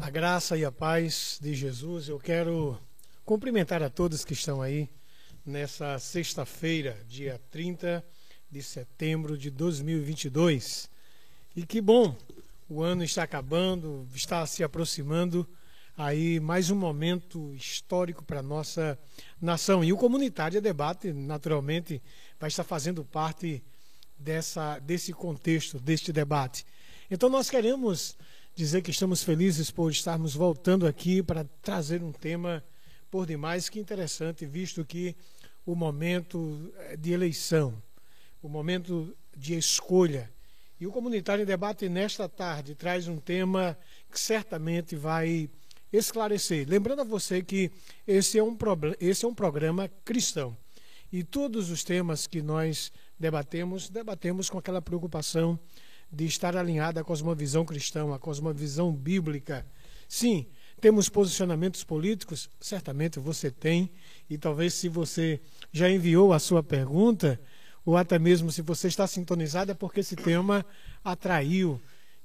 a graça e a paz de Jesus. Eu quero cumprimentar a todos que estão aí nessa sexta-feira, dia 30 de setembro de 2022. E que bom, o ano está acabando, está se aproximando aí mais um momento histórico para nossa nação. E o Comunitário Debate, naturalmente, vai estar fazendo parte dessa, desse contexto, deste debate. Então nós queremos dizer que estamos felizes por estarmos voltando aqui para trazer um tema por demais que interessante, visto que o momento eh, de eleição, o momento de escolha. E o Comunitário em Debate nesta tarde traz um tema que certamente vai esclarecer. Lembrando a você que esse é um, esse é um programa cristão. E todos os temas que nós debatemos, debatemos com aquela preocupação de estar alinhada com a cosmovisão cristã, a cosmovisão bíblica. Sim, temos posicionamentos políticos? Certamente você tem, e talvez se você já enviou a sua pergunta, ou até mesmo se você está sintonizado, é porque esse tema atraiu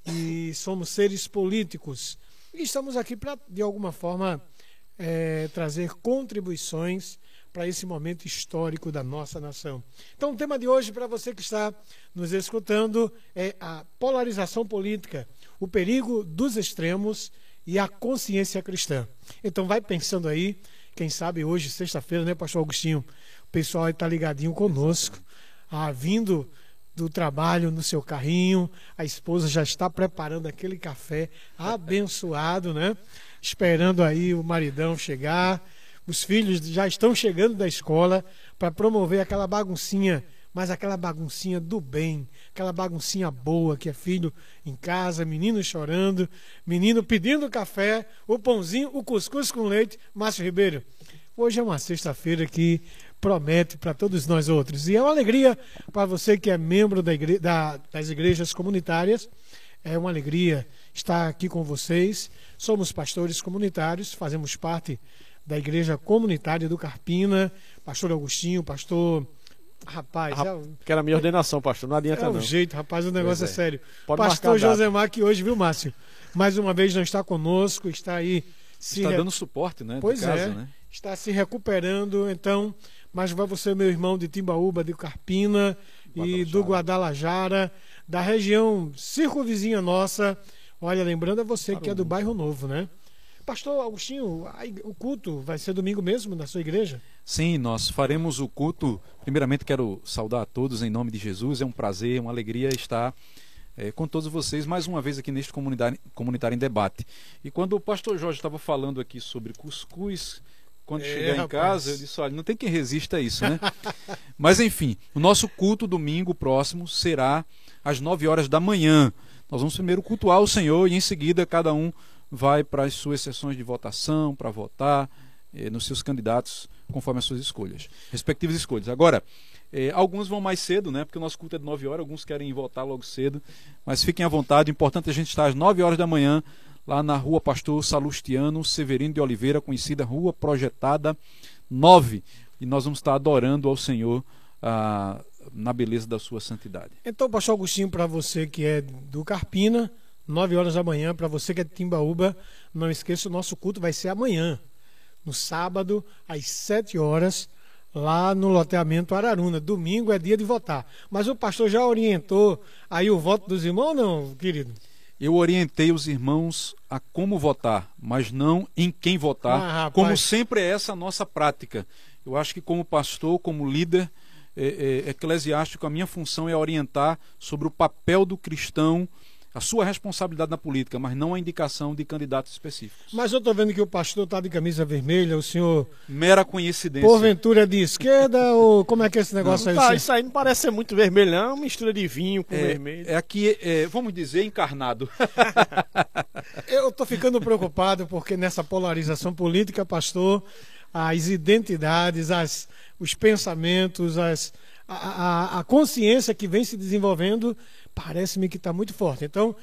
e somos seres políticos. E estamos aqui para, de alguma forma, é, trazer contribuições para esse momento histórico da nossa nação. Então, o tema de hoje, para você que está nos escutando, é a polarização política, o perigo dos extremos e a consciência cristã. Então, vai pensando aí, quem sabe hoje, sexta-feira, né, Pastor Agostinho? O pessoal está ligadinho conosco, ah, vindo do trabalho no seu carrinho, a esposa já está preparando aquele café abençoado, né? Esperando aí o maridão chegar os filhos já estão chegando da escola para promover aquela baguncinha, mas aquela baguncinha do bem, aquela baguncinha boa que é filho em casa, menino chorando, menino pedindo café, o pãozinho, o cuscuz com leite. Márcio Ribeiro, hoje é uma sexta-feira que promete para todos nós outros. E é uma alegria para você que é membro da igre da, das igrejas comunitárias. É uma alegria estar aqui com vocês. Somos pastores comunitários, fazemos parte da Igreja Comunitária do Carpina, pastor Agostinho, pastor. Rapaz, Rap... é... que era a minha ordenação, pastor. Não adianta, é não. jeito, rapaz, o negócio é. é. sério. Pode pastor Josemar, que hoje, viu, Márcio? Mais uma vez não está conosco, está aí. Se está re... dando suporte, né? Pois casa, é. Né? Está se recuperando, então. Mas vai você, meu irmão de Timbaúba, de Carpina e do Guadalajara, da região circunvizinha nossa. Olha, lembrando a você que é do bairro Novo, né? Pastor Agostinho, o culto vai ser domingo mesmo na sua igreja? Sim, nós faremos o culto. Primeiramente, quero saudar a todos em nome de Jesus. É um prazer, uma alegria estar é, com todos vocês mais uma vez aqui neste comunitário, comunitário em debate. E quando o pastor Jorge estava falando aqui sobre cuscuz, quando é, chegar em rapaz. casa, eu disse: olha, não tem quem resista a isso, né? Mas enfim, o nosso culto domingo próximo será às 9 horas da manhã. Nós vamos primeiro cultuar o Senhor e em seguida cada um vai para as suas sessões de votação, para votar eh, nos seus candidatos conforme as suas escolhas, respectivas escolhas. Agora, eh, alguns vão mais cedo, né? Porque o nosso culto é de 9 horas, alguns querem votar logo cedo, mas fiquem à vontade. O importante é a gente estar às 9 horas da manhã lá na Rua Pastor Salustiano Severino de Oliveira, conhecida Rua Projetada 9. E nós vamos estar adorando ao Senhor ah, na beleza da sua santidade. Então, pastor Agostinho, para você que é do Carpina, 9 horas da manhã, para você que é de Timbaúba, não esqueça, o nosso culto vai ser amanhã, no sábado, às 7 horas, lá no loteamento Araruna. Domingo é dia de votar. Mas o pastor já orientou aí o voto dos irmãos, não, querido? Eu orientei os irmãos a como votar, mas não em quem votar, ah, como sempre é essa a nossa prática. Eu acho que como pastor, como líder é, é, eclesiástico, a minha função é orientar sobre o papel do cristão a sua responsabilidade na política, mas não a indicação de candidatos específicos. Mas eu estou vendo que o pastor está de camisa vermelha, o senhor. Mera coincidência. Porventura é de esquerda, ou como é que é esse negócio não, aí? Tá, isso aí não parece ser muito vermelho, não. É uma mistura de vinho com é, vermelho. É aqui, é, vamos dizer, encarnado. eu estou ficando preocupado porque nessa polarização política, pastor, as identidades, as, os pensamentos, as, a, a, consciência que vem se desenvolvendo parece-me que está muito forte. Então,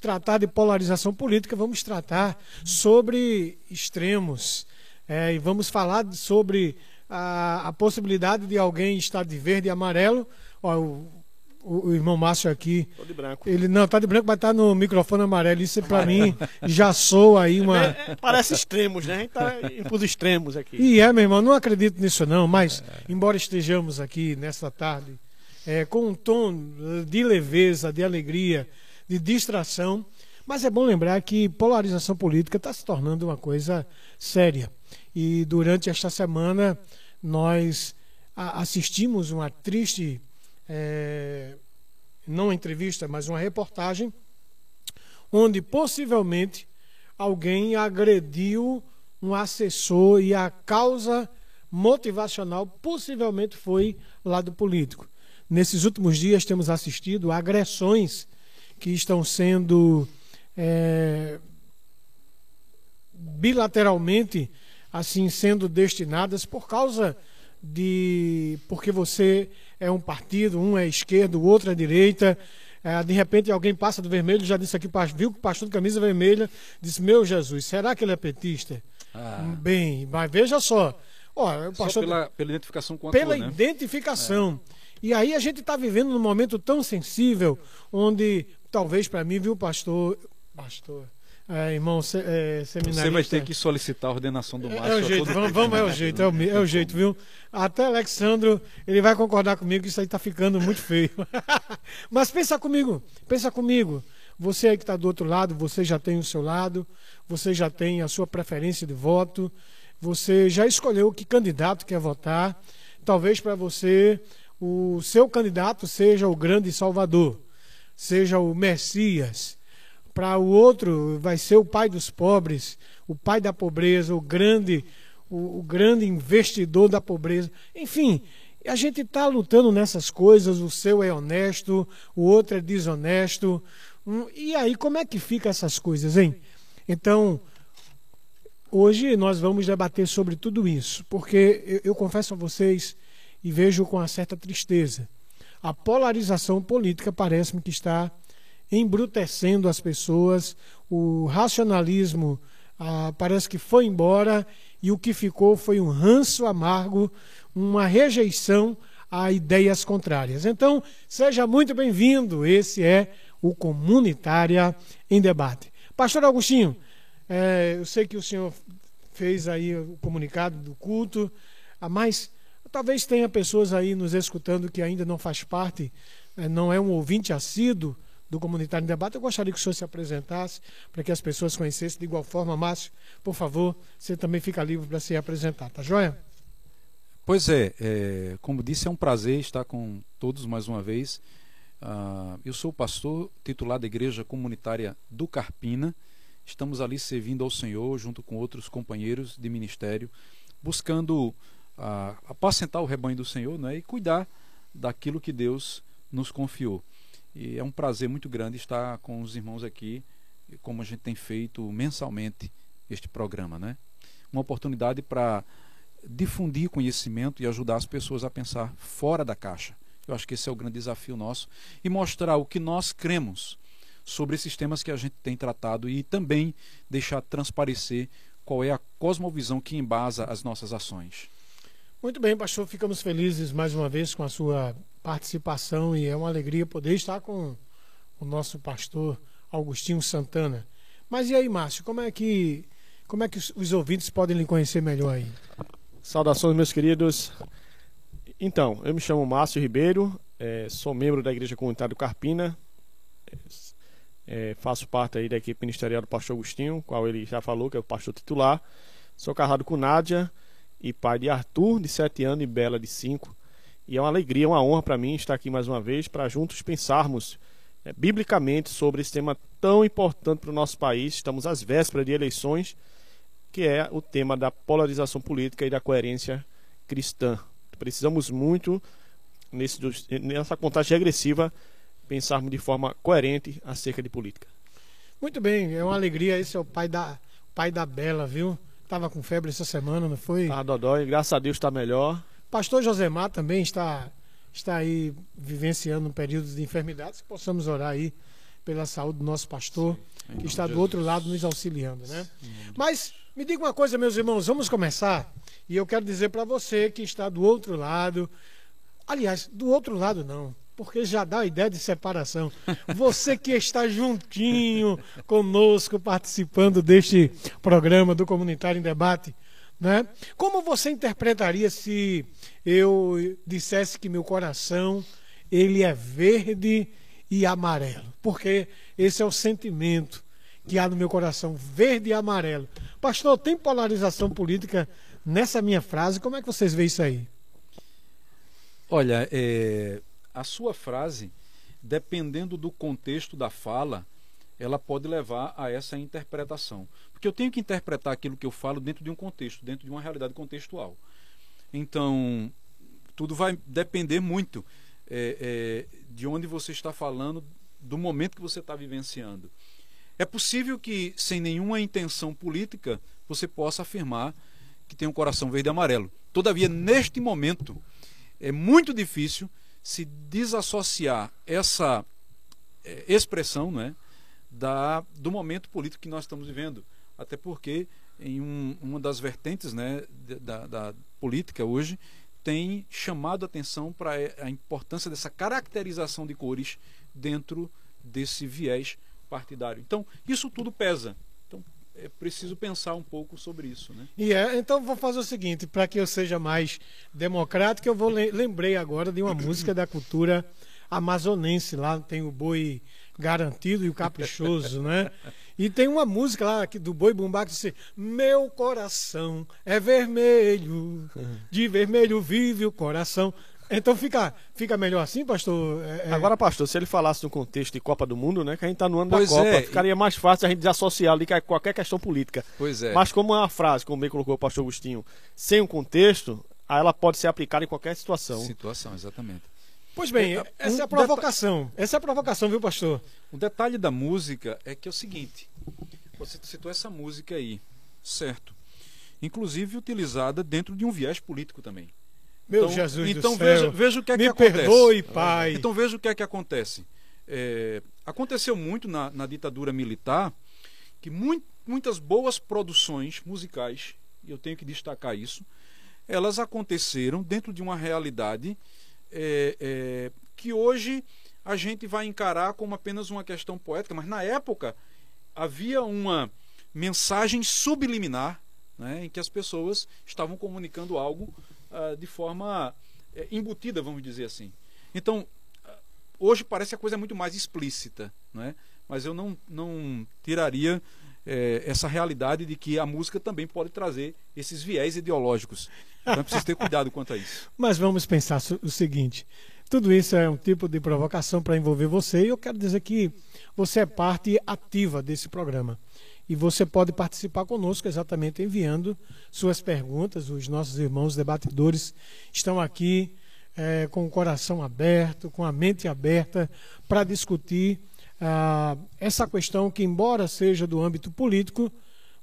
tratar de polarização política, vamos tratar sobre extremos. É, e vamos falar sobre a, a, possibilidade de alguém estar de verde e amarelo. Ó, o, o, o irmão Márcio aqui. Tô de branco. Ele não, tá de branco, mas tá no microfone amarelo. Isso pra mim já soa aí uma. É, é, parece extremos, né? A gente tá indo pros extremos aqui. E é, meu irmão, não acredito nisso não, mas embora estejamos aqui nesta tarde é, com um tom de leveza, de alegria, de distração, mas é bom lembrar que polarização política está se tornando uma coisa séria. E durante esta semana nós assistimos uma triste, é, não uma entrevista, mas uma reportagem, onde possivelmente alguém agrediu um assessor e a causa motivacional possivelmente foi lado político. Nesses últimos dias temos assistido agressões que estão sendo é, bilateralmente assim sendo destinadas por causa de porque você é um partido, um é esquerda, o outro é direita. É, de repente alguém passa do vermelho, já disse aqui, viu que o pastor de camisa vermelha, disse: Meu Jesus, será que ele é petista? Ah. Bem, mas veja só. Ó, o pastor, só pela, pela identificação com a Pela cor, né? identificação. É. E aí a gente está vivendo num momento tão sensível, onde talvez para mim, viu, pastor, pastor, é, irmão se, é, seminarista. Você vai ter que solicitar a ordenação do Márcio. É, é o jeito, vamos, vamos, é o jeito, é o, é o jeito, viu? Até Alexandro, ele vai concordar comigo que isso aí está ficando muito feio. Mas pensa comigo, pensa comigo. Você aí que está do outro lado, você já tem o seu lado, você já tem a sua preferência de voto, você já escolheu que candidato quer votar. Talvez para você o seu candidato seja o grande Salvador, seja o Messias para o outro vai ser o pai dos pobres, o pai da pobreza, o grande, o, o grande investidor da pobreza. Enfim, a gente está lutando nessas coisas, o seu é honesto, o outro é desonesto. Hum, e aí, como é que fica essas coisas, hein? Então, hoje nós vamos debater sobre tudo isso, porque eu, eu confesso a vocês e vejo com uma certa tristeza. A polarização política parece-me que está embrutecendo as pessoas, o racionalismo ah, parece que foi embora e o que ficou foi um ranço amargo, uma rejeição a ideias contrárias. Então, seja muito bem-vindo. Esse é o Comunitária em Debate. Pastor Agostinho, é, eu sei que o senhor fez aí o comunicado do culto, ah, mas talvez tenha pessoas aí nos escutando que ainda não faz parte, é, não é um ouvinte assíduo do Comunitário em Debate. Eu gostaria que o senhor se apresentasse para que as pessoas conhecessem de igual forma. Márcio, por favor, você também fica livre para se apresentar, tá joia? Pois é, é, como disse, é um prazer estar com todos mais uma vez. Uh, eu sou pastor titular da Igreja Comunitária do Carpina. Estamos ali servindo ao Senhor junto com outros companheiros de ministério, buscando uh, apacentar o rebanho do Senhor né, e cuidar daquilo que Deus nos confiou. E é um prazer muito grande estar com os irmãos aqui, como a gente tem feito mensalmente este programa, né? Uma oportunidade para difundir conhecimento e ajudar as pessoas a pensar fora da caixa. Eu acho que esse é o grande desafio nosso e mostrar o que nós cremos sobre esses temas que a gente tem tratado e também deixar transparecer qual é a cosmovisão que embasa as nossas ações. Muito bem, pastor, ficamos felizes mais uma vez com a sua participação e é uma alegria poder estar com o nosso pastor Augustinho Santana. Mas e aí, Márcio, como é que como é que os, ouvintes podem lhe conhecer melhor aí? Saudações, meus queridos. Então, eu me chamo Márcio Ribeiro, é, sou membro da Igreja Comunitária do Carpina, é, faço parte aí da equipe ministerial do pastor Agostinho, qual ele já falou que é o pastor titular. Sou casado com Nádia e pai de Arthur, de 7 anos, e Bela, de 5. E é uma alegria, uma honra para mim estar aqui mais uma vez para juntos pensarmos é, biblicamente sobre esse tema tão importante para o nosso país. Estamos às vésperas de eleições, que é o tema da polarização política e da coerência cristã. Precisamos muito, nesse, nessa contagem regressiva, pensarmos de forma coerente acerca de política. Muito bem, é uma alegria. Esse é o pai da, pai da Bela, viu? Estava com febre essa semana, não foi? Ah, Dodói, graças a Deus está melhor. Pastor Josemar também está, está aí vivenciando um período de enfermidades, que possamos orar aí pela saúde do nosso pastor, Sim, que está do Jesus. outro lado nos auxiliando, né? Mas me diga uma coisa, meus irmãos, vamos começar. E eu quero dizer para você que está do outro lado, aliás, do outro lado não, porque já dá a ideia de separação. Você que está juntinho conosco, participando deste programa do Comunitário em Debate, né? Como você interpretaria se eu dissesse que meu coração ele é verde e amarelo? Porque esse é o sentimento que há no meu coração, verde e amarelo. Pastor, tem polarização política nessa minha frase? Como é que vocês veem isso aí? Olha, é, a sua frase, dependendo do contexto da fala, ela pode levar a essa interpretação. Porque eu tenho que interpretar aquilo que eu falo dentro de um contexto, dentro de uma realidade contextual. Então, tudo vai depender muito é, é, de onde você está falando, do momento que você está vivenciando. É possível que, sem nenhuma intenção política, você possa afirmar que tem um coração verde e amarelo. Todavia, neste momento, é muito difícil se desassociar essa é, expressão né, da, do momento político que nós estamos vivendo. Até porque, em um, uma das vertentes né, da, da política hoje, tem chamado a atenção para a importância dessa caracterização de cores dentro desse viés partidário. Então, isso tudo pesa é preciso pensar um pouco sobre isso. Né? E é, então vou fazer o seguinte, para que eu seja mais democrático, eu vou lembrei agora de uma música da cultura amazonense, lá tem o boi garantido e o caprichoso, né? E tem uma música lá do Boi Bumbá que diz Meu coração é vermelho, de vermelho vive o coração. Então fica, fica melhor assim, pastor? É, é... Agora, pastor, se ele falasse no contexto de Copa do Mundo, né? Que a gente está no ano pois da Copa, é. ficaria mais fácil a gente desassociar ali qualquer questão política. Pois é. Mas como é uma frase, como bem colocou o pastor Agostinho, sem um contexto, aí ela pode ser aplicada em qualquer situação. Situação, exatamente. Pois bem, é, essa um é a provocação. Essa é a provocação, viu, pastor? O detalhe da música é que é o seguinte: você citou essa música aí, certo? Inclusive utilizada dentro de um viés político também. Meu então, Jesus então do veja, céu. veja o que é Me que acontece. perdoe, pai. Então veja o que é que acontece. É, aconteceu muito na, na, ditadura militar que muito, muitas boas produções musicais, e eu tenho que destacar isso, elas aconteceram dentro de uma realidade é, é, que hoje a gente vai encarar como apenas uma questão poética, mas na época havia uma mensagem subliminar né, em que as pessoas estavam comunicando algo uh, de forma uh, embutida, vamos dizer assim. Então, uh, hoje parece a coisa muito mais explícita, né? mas eu não, não tiraria eh, essa realidade de que a música também pode trazer esses viés ideológicos. Então é preciso ter cuidado quanto a isso. Mas vamos pensar o seguinte: tudo isso é um tipo de provocação para envolver você, e eu quero dizer que você é parte ativa desse programa. E você pode participar conosco exatamente enviando suas perguntas. Os nossos irmãos debatedores estão aqui é, com o coração aberto, com a mente aberta, para discutir ah, essa questão que, embora seja do âmbito político,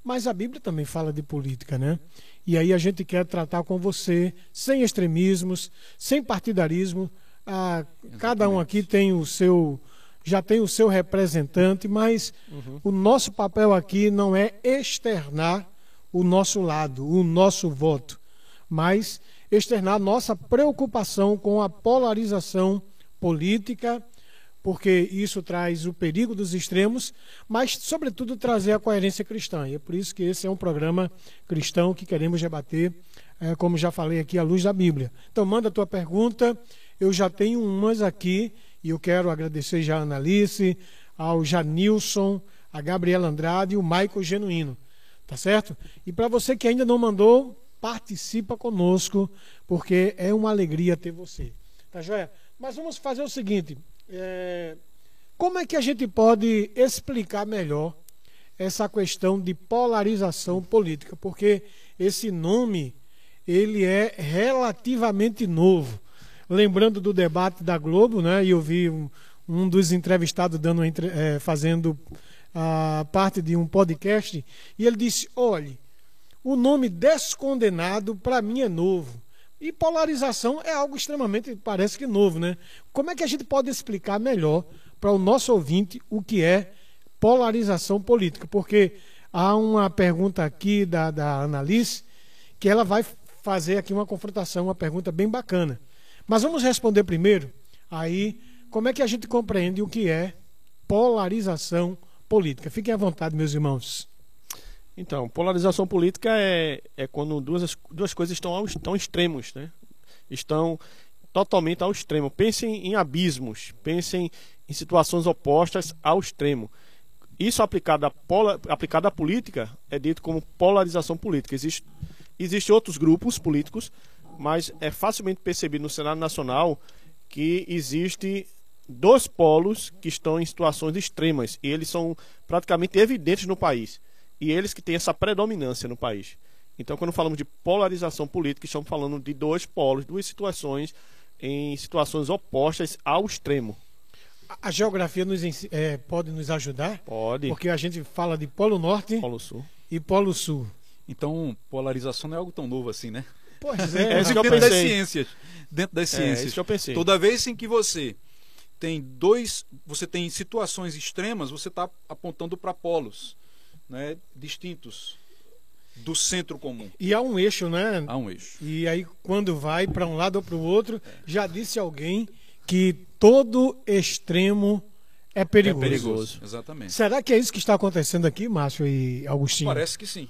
mas a Bíblia também fala de política, né? E aí a gente quer tratar com você sem extremismos, sem partidarismo. Ah, cada um aqui tem o seu já tem o seu representante, mas uhum. o nosso papel aqui não é externar o nosso lado, o nosso voto, mas externar nossa preocupação com a polarização política, porque isso traz o perigo dos extremos, mas, sobretudo, trazer a coerência cristã. E é por isso que esse é um programa cristão que queremos debater, é, como já falei aqui, à luz da Bíblia. Então, manda a tua pergunta. Eu já tenho umas aqui e eu quero agradecer já a Analice, ao Janilson, a Gabriela Andrade e o Michael Genuíno. Tá certo? E para você que ainda não mandou, participa conosco, porque é uma alegria ter você. Tá joia? Mas vamos fazer o seguinte: é... como é que a gente pode explicar melhor essa questão de polarização política? Porque esse nome ele é relativamente novo lembrando do debate da Globo, né? E eu vi um, um dos entrevistados dando é, fazendo a parte de um podcast e ele disse: olhe, o nome descondenado para mim é novo. E polarização é algo extremamente, parece que novo, né? Como é que a gente pode explicar melhor para o nosso ouvinte o que é polarização política? Porque há uma pergunta aqui da, da Annalise que ela vai fazer aqui uma confrontação, uma pergunta bem bacana. Mas vamos responder primeiro Aí, como é que a gente compreende o que é polarização política? Fiquem à vontade, meus irmãos. Então, polarização política é, é quando duas, duas coisas estão, ao, estão extremos, né? Estão totalmente ao extremo. Pensem em abismos, pensem em situações opostas ao extremo. Isso aplicado à, pola, aplicado à política é dito como polarização política. Existem existe outros grupos políticos, mas é facilmente percebido no cenário nacional que existe dois polos que estão em situações extremas e eles são praticamente evidentes no país e eles que têm essa predominância no país. Então, quando falamos de polarização política, estamos falando de dois polos, duas situações em situações opostas ao extremo. A geografia nos, é, pode nos ajudar? Pode. Porque a gente fala de Polo Norte Polo Sul. e Polo Sul. Então, polarização não é algo tão novo assim, né? Pois é. É isso que eu dentro das pensei. ciências. Dentro das É, ciências. isso que eu pensei. Toda vez em que você tem dois, você tem situações extremas, você está apontando para polos, né, distintos do centro comum. E há um eixo, né? Há um eixo. E aí, quando vai para um lado ou para o outro, já disse alguém que todo extremo é perigoso. É perigoso. Exatamente. Será que é isso que está acontecendo aqui, Márcio e Agostinho? Parece que sim.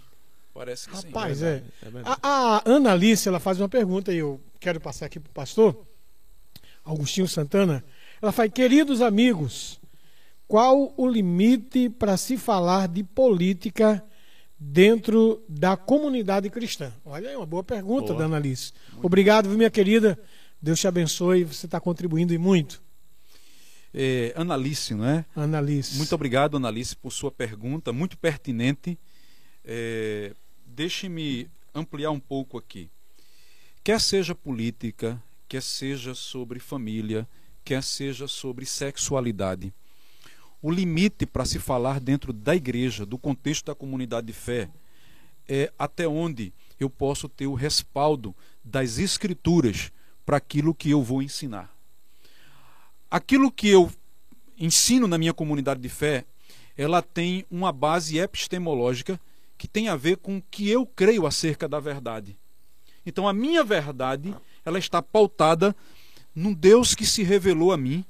Parece que sim. Rapaz, verdade, é. é verdade. A, a Ana Alice, ela faz uma pergunta e eu quero passar aqui para o pastor, Agostinho Santana. Ela faz, queridos amigos, qual o limite para se falar de política dentro da comunidade cristã? Olha, é uma boa pergunta Boa. da Ana Alice. Obrigado, viu, minha querida. Deus te abençoe, você está contribuindo e muito. É, Analice, não é? Ana Alice. Muito obrigado, Analice, por sua pergunta, muito pertinente. É, Deixe-me ampliar um pouco aqui. Quer seja política, quer seja sobre família, quer seja sobre sexualidade. O limite para se falar dentro da igreja, do contexto da comunidade de fé, é até onde eu posso ter o respaldo das escrituras para aquilo que eu vou ensinar. Aquilo que eu ensino na minha comunidade de fé, ela tem uma base epistemológica que tem a ver com o que eu creio acerca da verdade. Então a minha verdade, ela está pautada num Deus que se revelou a mim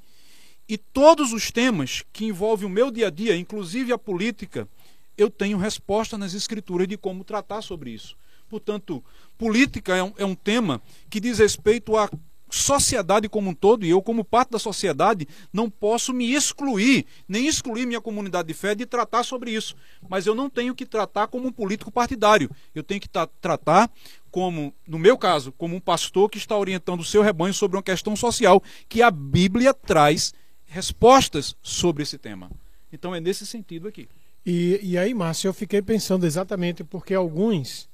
e todos os temas que envolvem o meu dia a dia, inclusive a política, eu tenho resposta nas escrituras de como tratar sobre isso. Portanto, política é um, é um tema que diz respeito à sociedade como um todo, e eu, como parte da sociedade, não posso me excluir, nem excluir minha comunidade de fé de tratar sobre isso. Mas eu não tenho que tratar como um político partidário. Eu tenho que tra- tratar como, no meu caso, como um pastor que está orientando o seu rebanho sobre uma questão social, que a Bíblia traz respostas sobre esse tema. Então é nesse sentido aqui. E, e aí, Márcio, eu fiquei pensando exatamente porque alguns,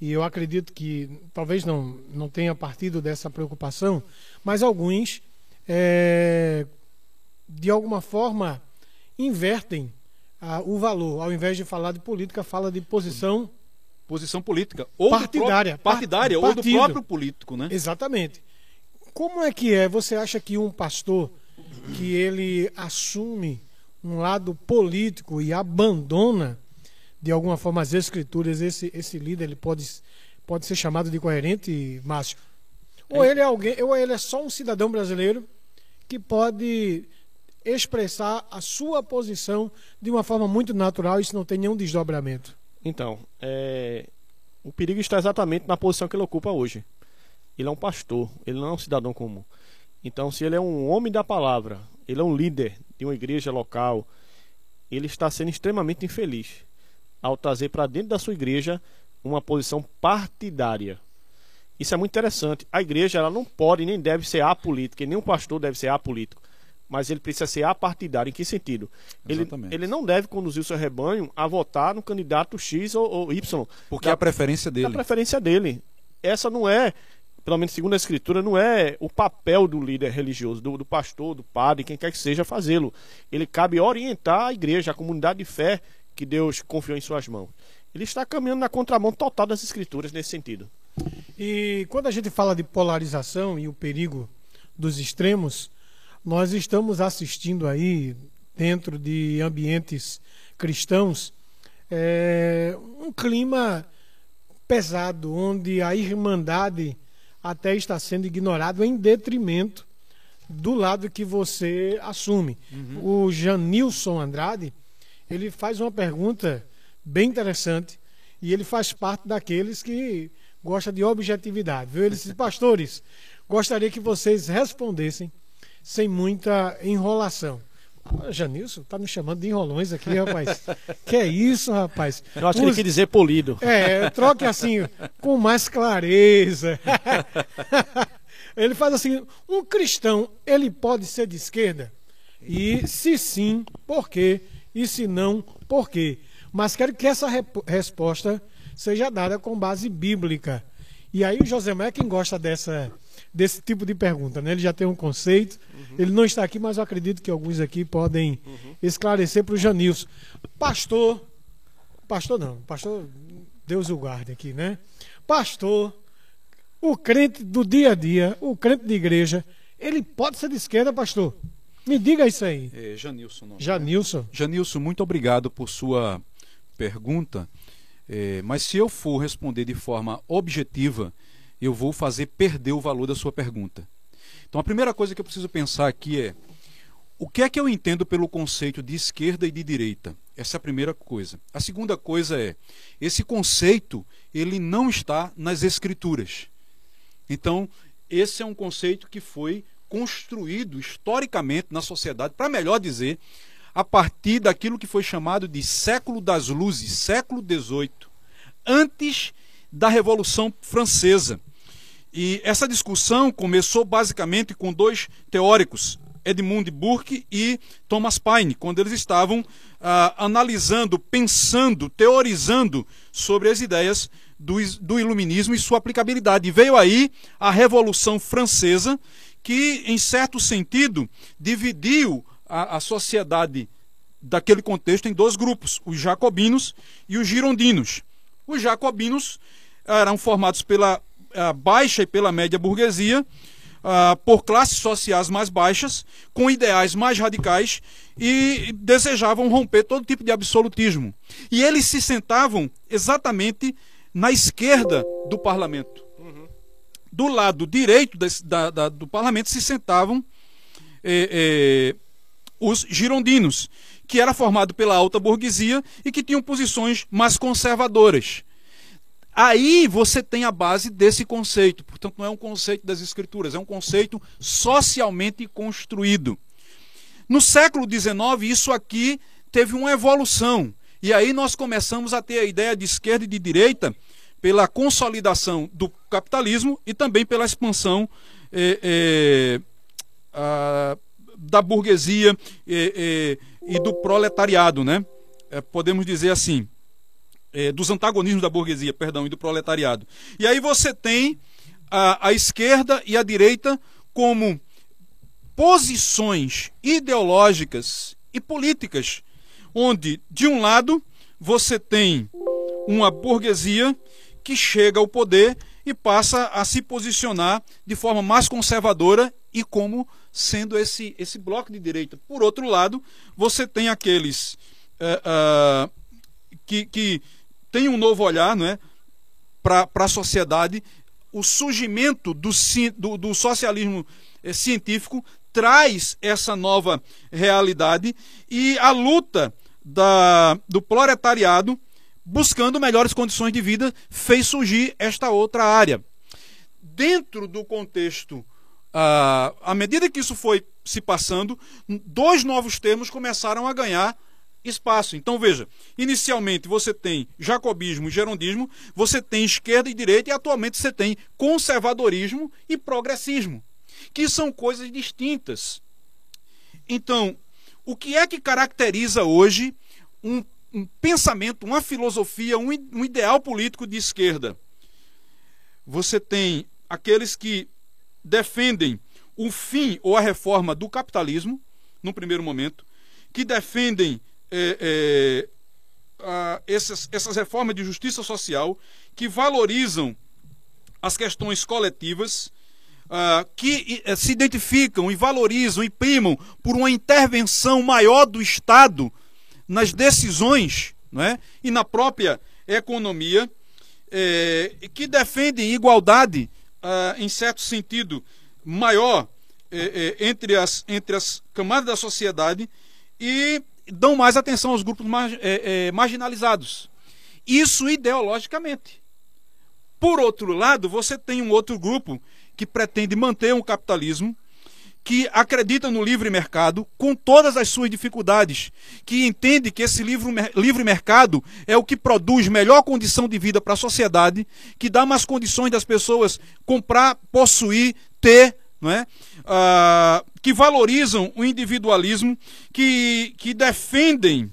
e eu acredito que talvez não, não tenha partido dessa preocupação, mas alguns, é, de alguma forma, invertem ah, o valor. Ao invés de falar de política, fala de posição. Posição política. Ou Partidária. Do pró- partidária, Par- ou do próprio político, né? Exatamente. Como é que é? Você acha que um pastor que ele assume um lado político e abandona de alguma forma as escrituras, esse, esse líder ele pode, pode ser chamado de coerente, Márcio? Ou ele é alguém, ou ele é só um cidadão brasileiro que pode expressar a sua posição de uma forma muito natural e isso não tem nenhum desdobramento. Então, é, o perigo está exatamente na posição que ele ocupa hoje. Ele é um pastor, ele não é um cidadão comum. Então, se ele é um homem da palavra, ele é um líder de uma igreja local, ele está sendo extremamente infeliz ao trazer para dentro da sua igreja uma posição partidária. Isso é muito interessante. A igreja ela não pode nem deve ser apolítica, e nem um pastor deve ser apolítico, mas ele precisa ser apartidário. Em que sentido? Ele, Exatamente. ele não deve conduzir o seu rebanho a votar no candidato X ou, ou Y, Porque é a preferência dele. preferência dele. Essa não é, pelo menos segundo a escritura, não é o papel do líder religioso, do, do pastor, do padre, quem quer que seja fazê-lo. Ele cabe orientar a igreja, a comunidade de fé que Deus confiou em suas mãos. Ele está caminhando na contramão total das escrituras nesse sentido. E quando a gente fala de polarização e o perigo dos extremos, nós estamos assistindo aí, dentro de ambientes cristãos, é, um clima pesado, onde a irmandade até está sendo ignorada em detrimento do lado que você assume. O Janilson Andrade, ele faz uma pergunta bem interessante e ele faz parte daqueles que gosta de objetividade. Viu? Ele disse, pastores, gostaria que vocês respondessem sem muita enrolação. Ah, Janilson, tá me chamando de enrolões aqui, rapaz. que é isso, rapaz? Eu acho que ele quer dizer polido. É, troque assim, com mais clareza. ele faz assim: um cristão, ele pode ser de esquerda? E se sim, por quê? E se não, por quê? Mas quero que essa resposta seja dada com base bíblica. E aí o Josemé é quem gosta dessa, desse tipo de pergunta, né? Ele já tem um conceito. Ele não está aqui, mas eu acredito que alguns aqui podem esclarecer para o Janilson. Pastor, pastor não, pastor, Deus o guarde aqui, né? Pastor, o crente do dia a dia, o crente de igreja, ele pode ser de esquerda, pastor? Me diga isso aí. É, Janilson. Não. Janilson. Janilson, muito obrigado por sua pergunta. É, mas se eu for responder de forma objetiva, eu vou fazer perder o valor da sua pergunta. Então, a primeira coisa que eu preciso pensar aqui é: o que é que eu entendo pelo conceito de esquerda e de direita? Essa é a primeira coisa. A segunda coisa é: esse conceito ele não está nas escrituras. Então, esse é um conceito que foi construído historicamente na sociedade, para melhor dizer, a partir daquilo que foi chamado de século das luzes, século XVIII, antes da Revolução Francesa. E essa discussão começou basicamente com dois teóricos, Edmund Burke e Thomas Paine, quando eles estavam ah, analisando, pensando, teorizando sobre as ideias do, do iluminismo e sua aplicabilidade. E veio aí a Revolução Francesa, que, em certo sentido, dividiu a, a sociedade daquele contexto em dois grupos, os jacobinos e os girondinos. Os jacobinos eram formados pela ah, baixa e pela média burguesia, ah, por classes sociais mais baixas, com ideais mais radicais e desejavam romper todo tipo de absolutismo. E eles se sentavam exatamente na esquerda do parlamento. Do lado direito desse- da- da- do parlamento se sentavam eh, eh, os girondinos, que era formado pela alta burguesia e que tinham posições mais conservadoras. Aí você tem a base desse conceito. Portanto, não é um conceito das escrituras, é um conceito socialmente construído. No século XIX, isso aqui teve uma evolução. E aí nós começamos a ter a ideia de esquerda e de direita pela consolidação do capitalismo e também pela expansão eh, eh, ah, da burguesia eh, e do proletariado, né? Podemos dizer assim, dos antagonismos da burguesia, perdão, e do proletariado. E aí você tem a, a esquerda e a direita como posições ideológicas e políticas, onde, de um lado, você tem uma burguesia que chega ao poder e passa a se posicionar de forma mais conservadora e como sendo esse, esse bloco de direita. Por outro lado, você tem aqueles eh, ah, que, que têm um novo olhar não é, para a sociedade. O surgimento do, do, do socialismo eh, científico traz essa nova realidade e a luta da, do proletariado buscando melhores condições de vida fez surgir esta outra área. Dentro do contexto, ah, à medida que isso foi se passando, dois novos termos começaram a ganhar espaço. Então veja, inicialmente você tem jacobismo e gerondismo, você tem esquerda e direita e atualmente você tem conservadorismo e progressismo, que são coisas distintas. Então, o que é que caracteriza hoje um, um pensamento, uma filosofia, um, um ideal político de esquerda? Você tem aqueles que defendem o fim ou a reforma do capitalismo, num primeiro momento, que defendem eh, eh, ah, essas, essas reformas de justiça social, que valorizam as questões coletivas, ah, que eh, se identificam e valorizam e primam por uma intervenção maior do Estado nas decisões não é? e na própria economia, eh, que defendem igualdade, ah, em certo sentido, maior é, é, entre, as, entre as camadas da sociedade e dão mais atenção aos grupos mar, é, é, marginalizados. Isso ideologicamente. Por outro lado, você tem um outro grupo que pretende manter um capitalismo que acredita no livre mercado com todas as suas dificuldades, que entende que esse livre, livre mercado é o que produz melhor condição de vida para a sociedade, que dá mais condições das pessoas comprar, possuir, ter, não é? Ah, que valorizam o individualismo, que, que defendem,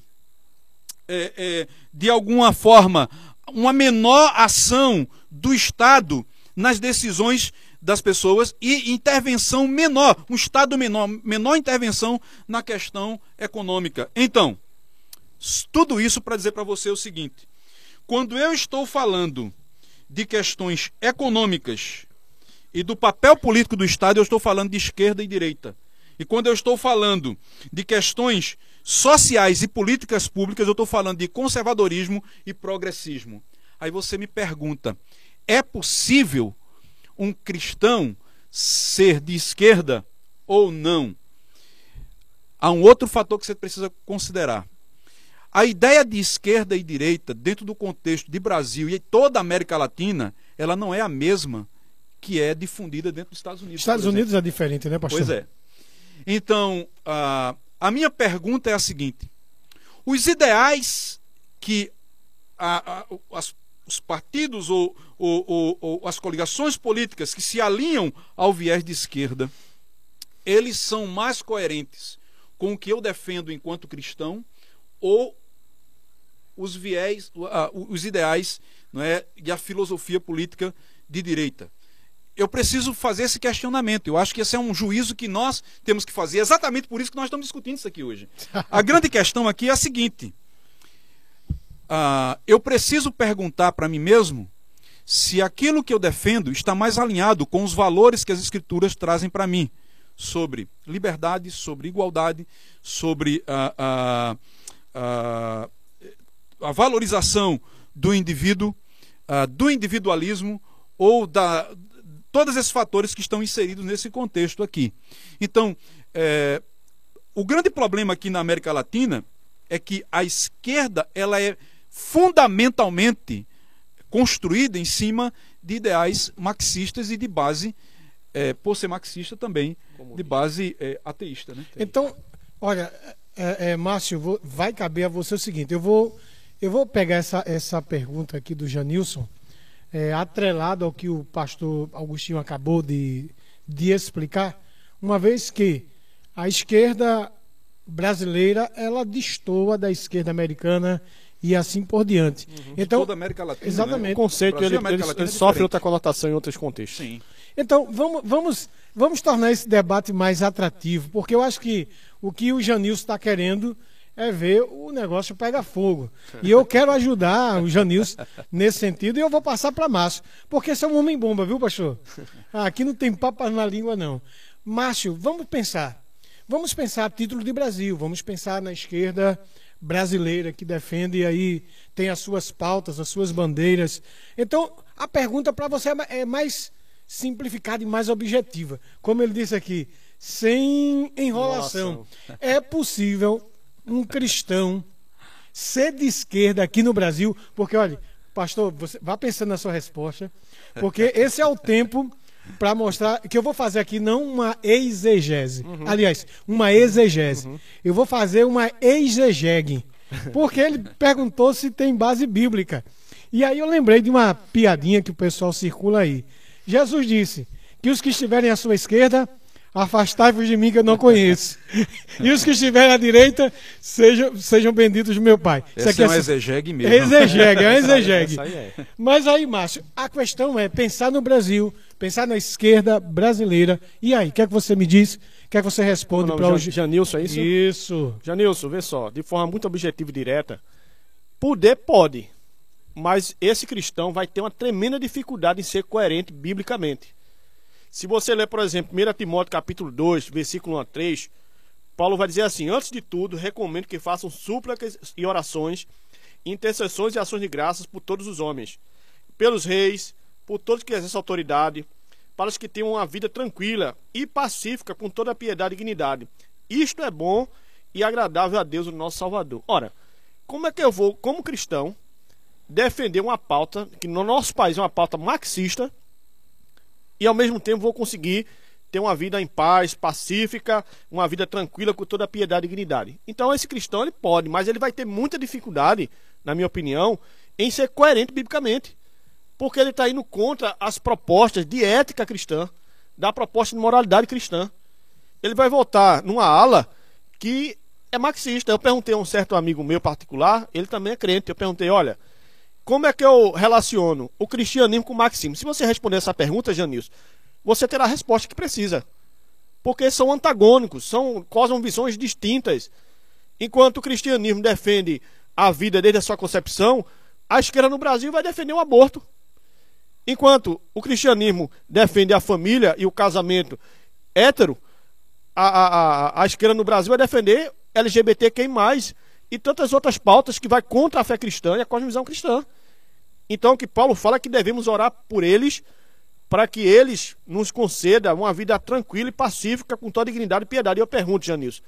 é, é, de alguma forma, uma menor ação do Estado nas decisões das pessoas e intervenção menor, um Estado menor, menor intervenção na questão econômica. Então, tudo isso para dizer para você o seguinte: quando eu estou falando de questões econômicas e do papel político do Estado, eu estou falando de esquerda e direita. E quando eu estou falando de questões sociais e políticas públicas, eu estou falando de conservadorismo e progressismo. Aí você me pergunta: é possível um cristão ser de esquerda ou não, há um outro fator que você precisa considerar. A ideia de esquerda e direita, dentro do contexto de Brasil e toda a América Latina, ela não é a mesma que é difundida dentro dos Estados Unidos. Estados Unidos é diferente, né, pastor? Pois é. Então, a, a minha pergunta é a seguinte: os ideais que a, a, as os partidos ou, ou, ou, ou, as coligações políticas que se alinham ao viés de esquerda, eles são mais coerentes com o que eu defendo enquanto cristão ou os viés, os ideais não é, e a filosofia política de direita. Eu preciso fazer esse questionamento. Eu acho que esse é um juízo que nós temos que fazer. exatamente por isso que nós estamos discutindo isso aqui hoje. A grande questão aqui é a seguinte: ah, eu preciso perguntar para mim mesmo se aquilo que eu defendo está mais alinhado com os valores que as Escrituras trazem para mim sobre liberdade, sobre igualdade, sobre a, a, a, a valorização do indivíduo, ah, do individualismo ou da todos esses fatores que estão inseridos nesse contexto aqui. Então, é, o grande problema aqui na América Latina é que a esquerda ela é fundamentalmente construída em cima de ideais marxistas e de base, é, por ser marxista também, de base é, ateísta. Né? Então, olha, é, é, Márcio, vou, vai caber a você o seguinte: eu vou, eu vou pegar essa, essa pergunta aqui do Janilson, é, atrelado ao que o pastor Agostinho acabou de, de explicar, uma vez que a esquerda brasileira ela destoa da esquerda americana e assim por diante. Uhum. Então, toda a América Latina. Exatamente. Né? O conceito ele, ele, ele é sofre outra conotação em outros contextos. Sim. Então, vamos, vamos, vamos tornar esse debate mais atrativo, porque eu acho que o que o Janilson está querendo é ver o negócio pegar fogo. E eu quero ajudar o Janilson nesse sentido e eu vou passar para Márcio, porque esse é um homem bomba, viu, pastor? Aqui não tem papas na língua, não. Márcio, vamos pensar. Vamos pensar título de Brasil, vamos pensar na esquerda brasileira que defende e aí tem as suas pautas, as suas bandeiras. Então, a pergunta para você é mais simplificada e mais objetiva. Como ele disse aqui, sem enrolação. É possível um cristão ser de esquerda aqui no Brasil? Porque, olha, pastor, você vá pensando na sua resposta, porque esse é o tempo para mostrar que eu vou fazer aqui não uma exegese, uhum. aliás, uma exegese. Uhum. Eu vou fazer uma exegege, porque ele perguntou se tem base bíblica. E aí eu lembrei de uma piadinha que o pessoal circula aí. Jesus disse que os que estiverem à sua esquerda afastai-vos de mim que eu não conheço. e os que estiverem à direita, sejam, sejam benditos meu Pai. Esse Isso aqui é, é um exegegue mesmo. Exegegue, é um exegegue. Mas aí, Márcio, a questão é pensar no Brasil, pensar na esquerda brasileira. E aí, o que é que você me diz? O que é que você responde para o Janilson, é isso? Isso. Janilson, vê só, de forma muito objetiva e direta, poder pode, mas esse cristão vai ter uma tremenda dificuldade em ser coerente biblicamente. Se você ler, por exemplo, 1 Timóteo capítulo 2, versículo 1 a 3, Paulo vai dizer assim: Antes de tudo, recomendo que façam súplicas e orações, intercessões e ações de graças por todos os homens, pelos reis, por todos que exercem autoridade, para os que tenham uma vida tranquila e pacífica com toda a piedade e dignidade. Isto é bom e agradável a Deus, o nosso Salvador. Ora, como é que eu vou, como cristão, defender uma pauta que no nosso país é uma pauta marxista e ao mesmo tempo vou conseguir ter uma vida em paz, pacífica, uma vida tranquila com toda a piedade e dignidade. Então esse cristão ele pode, mas ele vai ter muita dificuldade, na minha opinião, em ser coerente biblicamente, porque ele está indo contra as propostas de ética cristã, da proposta de moralidade cristã. Ele vai votar numa ala que é marxista. Eu perguntei a um certo amigo meu particular, ele também é crente. Eu perguntei, olha, como é que eu relaciono o cristianismo com o marxismo? Se você responder essa pergunta, Janilson, você terá a resposta que precisa. Porque são antagônicos, são cosmovisões distintas. Enquanto o cristianismo defende a vida desde a sua concepção, a esquerda no Brasil vai defender o aborto. Enquanto o cristianismo defende a família e o casamento hétero, a, a, a, a esquerda no Brasil vai defender LGBTQI+, e tantas outras pautas que vai contra a fé cristã e a cosmovisão cristã. Então, o que Paulo fala é que devemos orar por eles para que eles nos concedam uma vida tranquila e pacífica com toda dignidade e piedade. E eu pergunto, Janilson,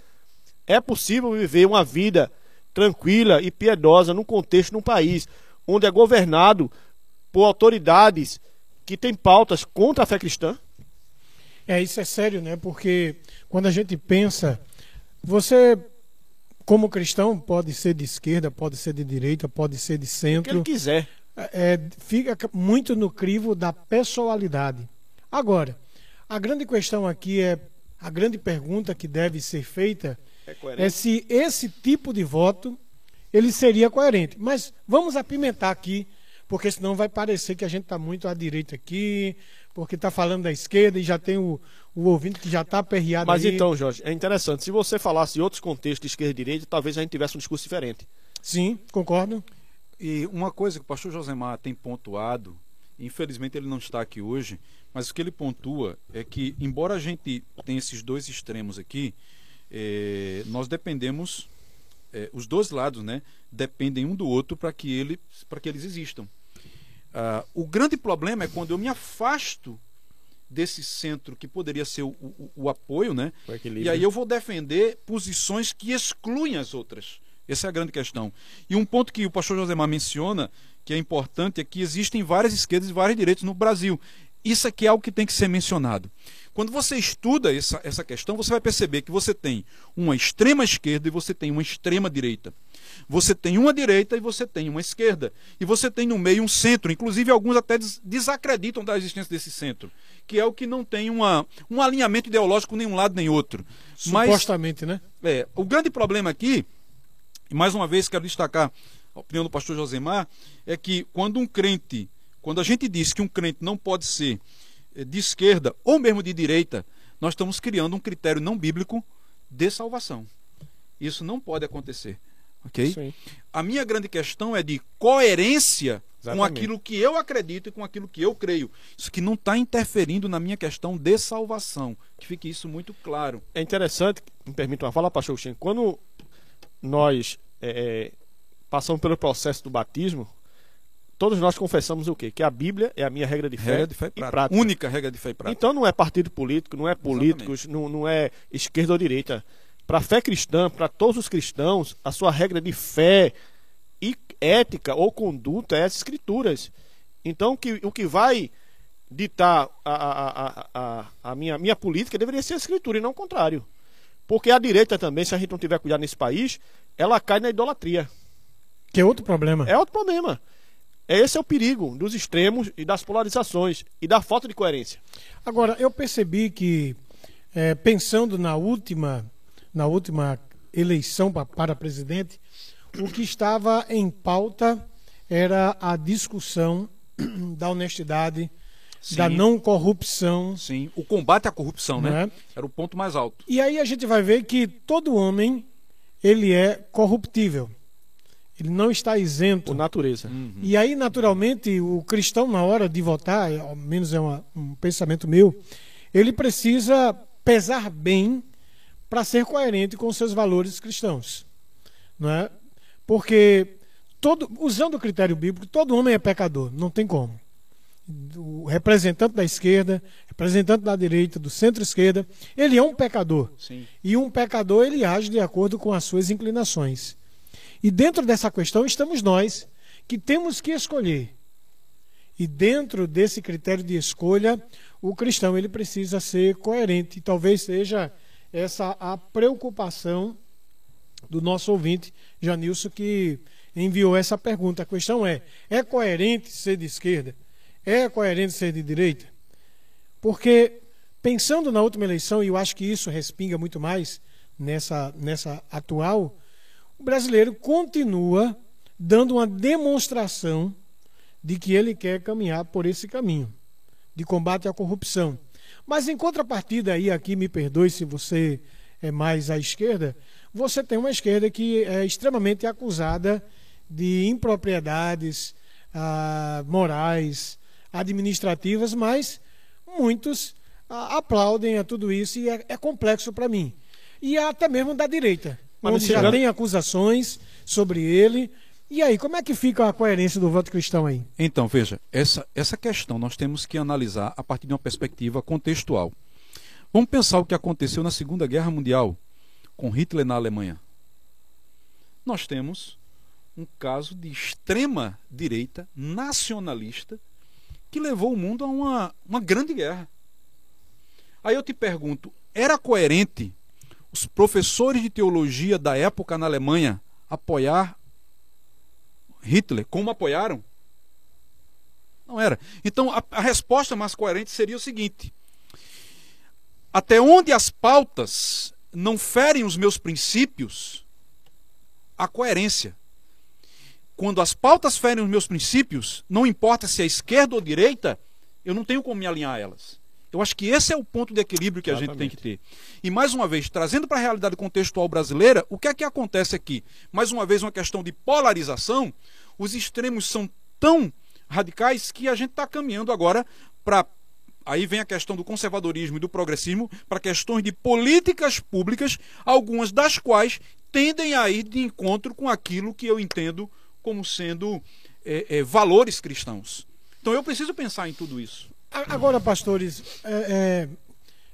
é possível viver uma vida tranquila e piedosa num contexto, num país onde é governado por autoridades que têm pautas contra a fé cristã? É, isso é sério, né? Porque quando a gente pensa, você como cristão, pode ser de esquerda, pode ser de direita, pode ser de centro. O que ele quiser. É, fica muito no crivo da pessoalidade. Agora, a grande questão aqui é, a grande pergunta que deve ser feita é, é se esse tipo de voto ele seria coerente. Mas vamos apimentar aqui, porque senão vai parecer que a gente está muito à direita aqui, porque está falando da esquerda e já tem o, o ouvinte que já está aperreado Mas aí. então, Jorge, é interessante. Se você falasse em outros contextos de esquerda e direita, talvez a gente tivesse um discurso diferente. Sim, concordo. E uma coisa que o pastor Josemar tem pontuado, infelizmente ele não está aqui hoje, mas o que ele pontua é que, embora a gente tenha esses dois extremos aqui, é, nós dependemos, é, os dois lados, né, dependem um do outro para que, ele, que eles existam. Uh, o grande problema é quando eu me afasto desse centro que poderia ser o, o, o apoio, né? O e aí eu vou defender posições que excluem as outras. Essa é a grande questão. E um ponto que o pastor Josemar menciona, que é importante, é que existem várias esquerdas e vários direitos no Brasil. Isso aqui é algo que tem que ser mencionado. Quando você estuda essa, essa questão, você vai perceber que você tem uma extrema esquerda e você tem uma extrema direita. Você tem uma direita e você tem uma esquerda. E você tem no meio um centro. Inclusive, alguns até desacreditam da existência desse centro. Que é o que não tem uma, um alinhamento ideológico nem um lado nem outro. Supostamente, Mas, né? É, o grande problema aqui, e mais uma vez quero destacar a opinião do pastor Josemar, é que quando um crente, quando a gente diz que um crente não pode ser eh, de esquerda ou mesmo de direita, nós estamos criando um critério não bíblico de salvação. Isso não pode acontecer. Ok? Sim. A minha grande questão é de coerência Exatamente. com aquilo que eu acredito e com aquilo que eu creio. Isso que não está interferindo na minha questão de salvação. Que fique isso muito claro. É interessante, me permita uma fala, pastor Xen, quando nós é, é, passamos pelo processo do batismo, todos nós confessamos o quê? Que a Bíblia é a minha regra de fé, regra de fé e prática. Única regra de fé e prática. Então não é partido político, não é políticos, não, não é esquerda ou direita. Para a fé cristã, para todos os cristãos, a sua regra de fé e ética ou conduta é as escrituras. Então, que, o que vai ditar a, a, a, a, minha, minha política deveria ser a escritura e não o contrário. Porque a direita também, se a gente não tiver cuidado nesse país, ela cai na idolatria. Que é outro problema. É outro problema. Esse é o perigo dos extremos e das polarizações e da falta de coerência. Agora, eu percebi que, é, pensando na última na última eleição para presidente, o que estava em pauta era a discussão da honestidade, Sim. da não corrupção. Sim, o combate à corrupção, né? É? Era o ponto mais alto. E aí a gente vai ver que todo homem ele é corruptível. Ele não está isento. Por natureza. Uhum. E aí, naturalmente, o cristão, na hora de votar, ao menos é uma, um pensamento meu, ele precisa pesar bem para ser coerente com seus valores cristãos. Não é? Porque todo, usando o critério bíblico, todo homem é pecador, não tem como. do representante da esquerda, representante da direita, do centro-esquerda, ele é um pecador. Sim. E um pecador ele age de acordo com as suas inclinações. E dentro dessa questão estamos nós, que temos que escolher. E dentro desse critério de escolha, o cristão ele precisa ser coerente. Talvez seja essa a preocupação do nosso ouvinte, Janilson, que enviou essa pergunta. A questão é: é coerente ser de esquerda? É coerente ser de direita? Porque, pensando na última eleição, e eu acho que isso respinga muito mais nessa, nessa atual, o brasileiro continua dando uma demonstração de que ele quer caminhar por esse caminho de combate à corrupção. Mas em contrapartida aí aqui me perdoe se você é mais à esquerda, você tem uma esquerda que é extremamente acusada de impropriedades ah, morais, administrativas, mas muitos ah, aplaudem a tudo isso e é, é complexo para mim. E até mesmo da direita, mas onde já tem acusações sobre ele. E aí, como é que fica a coerência do voto cristão aí? Então, veja, essa, essa questão nós temos que analisar a partir de uma perspectiva contextual. Vamos pensar o que aconteceu na Segunda Guerra Mundial com Hitler na Alemanha. Nós temos um caso de extrema direita nacionalista que levou o mundo a uma, uma grande guerra. Aí eu te pergunto: era coerente os professores de teologia da época na Alemanha apoiar Hitler como apoiaram? Não era. Então a, a resposta mais coerente seria o seguinte: até onde as pautas não ferem os meus princípios, a coerência. Quando as pautas ferem os meus princípios, não importa se é esquerda ou direita, eu não tenho como me alinhar a elas. Eu acho que esse é o ponto de equilíbrio que Exatamente. a gente tem que ter. E mais uma vez, trazendo para a realidade contextual brasileira, o que é que acontece aqui? Mais uma vez, uma questão de polarização. Os extremos são tão radicais que a gente está caminhando agora para Aí vem a questão do conservadorismo e do progressismo para questões de políticas públicas, algumas das quais tendem a ir de encontro com aquilo que eu entendo como sendo é, é, valores cristãos. Então eu preciso pensar em tudo isso. Agora, pastores, é, é,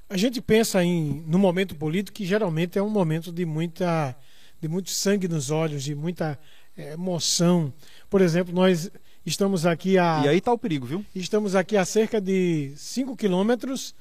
a gente pensa em no momento político que geralmente é um momento de muita de muito sangue nos olhos, de muita é, emoção. Por exemplo, nós Estamos aqui a. E aí está o perigo, viu? Estamos aqui a cerca de 5 quilômetros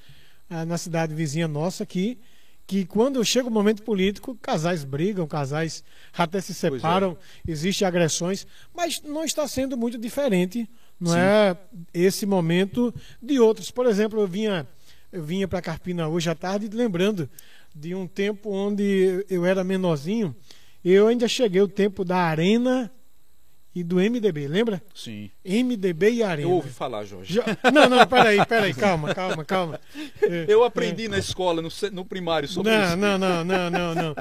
ah, na cidade vizinha nossa aqui. Que quando chega o momento político, casais brigam, casais até se é. separam, é. existem agressões, mas não está sendo muito diferente, não Sim. é esse momento de outros. Por exemplo, eu vinha, eu vinha para Carpina hoje à tarde lembrando de um tempo onde eu era menorzinho. Eu ainda cheguei o tempo da arena e do MDB, lembra? Sim. MDB e Arena. Eu ouvi falar, Jorge. Já... Não, não, peraí, peraí, calma, calma, calma. Eu aprendi é. na escola, no, no primário, sobre não, isso. Não, não, não, não, não.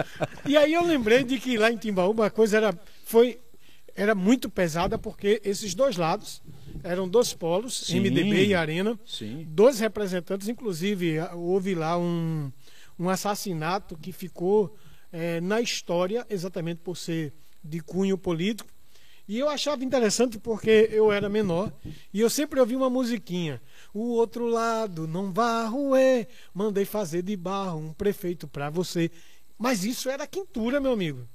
E aí eu lembrei de que lá em Timbaúba a coisa era, foi, era muito pesada, porque esses dois lados eram dois polos, Sim. MDB e Arena. Sim. Dois representantes, inclusive houve lá um, um assassinato que ficou é, na história, exatamente por ser de cunho político e eu achava interessante porque eu era menor e eu sempre ouvi uma musiquinha. O outro lado não vá ruer, mandei fazer de barro um prefeito para você. Mas isso era quintura, meu amigo.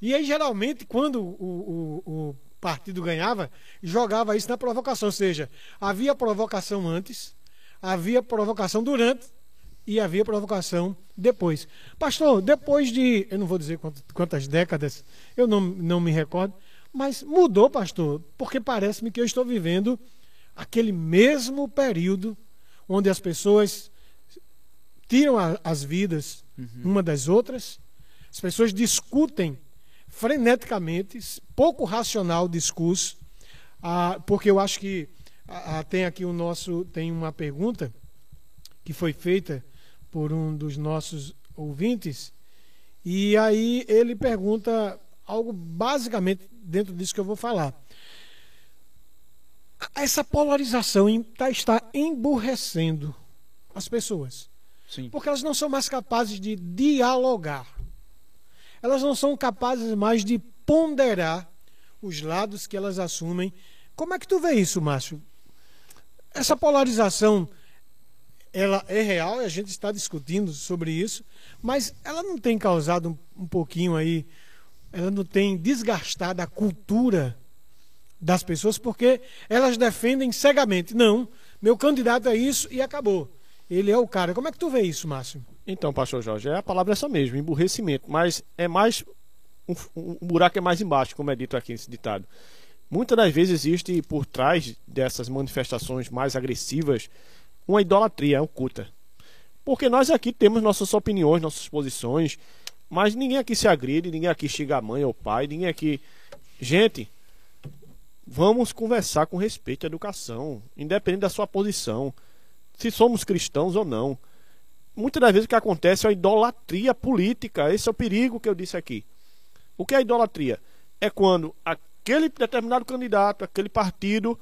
E aí, geralmente, quando o, o, o partido ganhava, jogava isso na provocação. Ou seja, havia provocação antes, havia provocação durante e havia provocação depois. Pastor, depois de, eu não vou dizer quantas, décadas, eu não, não me recordo, mas mudou, pastor, porque parece-me que eu estou vivendo aquele mesmo período onde as pessoas tiram a, as vidas uhum. uma das outras, as pessoas discutem freneticamente, pouco racional o discurso, ah, porque eu acho que ah, tem aqui o nosso tem uma pergunta que foi feita por um dos nossos ouvintes e aí ele pergunta algo basicamente dentro disso que eu vou falar. Essa polarização tá, está emburrecendo as pessoas. Sim. Porque elas não são mais capazes de dialogar. Elas não são capazes mais de ponderar os lados que elas assumem. Como é que tu vê isso, Márcio? essa polarização ela é real e a gente está discutindo sobre isso, mas ela não tem causado um, um pouquinho aí, ela não tem desgastado a cultura das pessoas porque elas defendem cegamente. Não, meu candidato é isso e acabou. Ele é o cara. Como é que tu vê isso, Márcio? Então, pastor Jorge, é a palavra essa mesmo, emburrecimento, mas é mais um, um buraco é mais embaixo, como é dito aqui nesse ditado. Muitas das vezes existe por trás dessas manifestações mais agressivas uma idolatria oculta. Porque nós aqui temos nossas opiniões, nossas posições, mas ninguém aqui se agride, ninguém aqui xinga a mãe ou pai, ninguém aqui. Gente, vamos conversar com respeito à educação, independente da sua posição, se somos cristãos ou não. Muitas das vezes o que acontece é a idolatria política. Esse é o perigo que eu disse aqui. O que é idolatria? É quando aquele determinado candidato, aquele partido,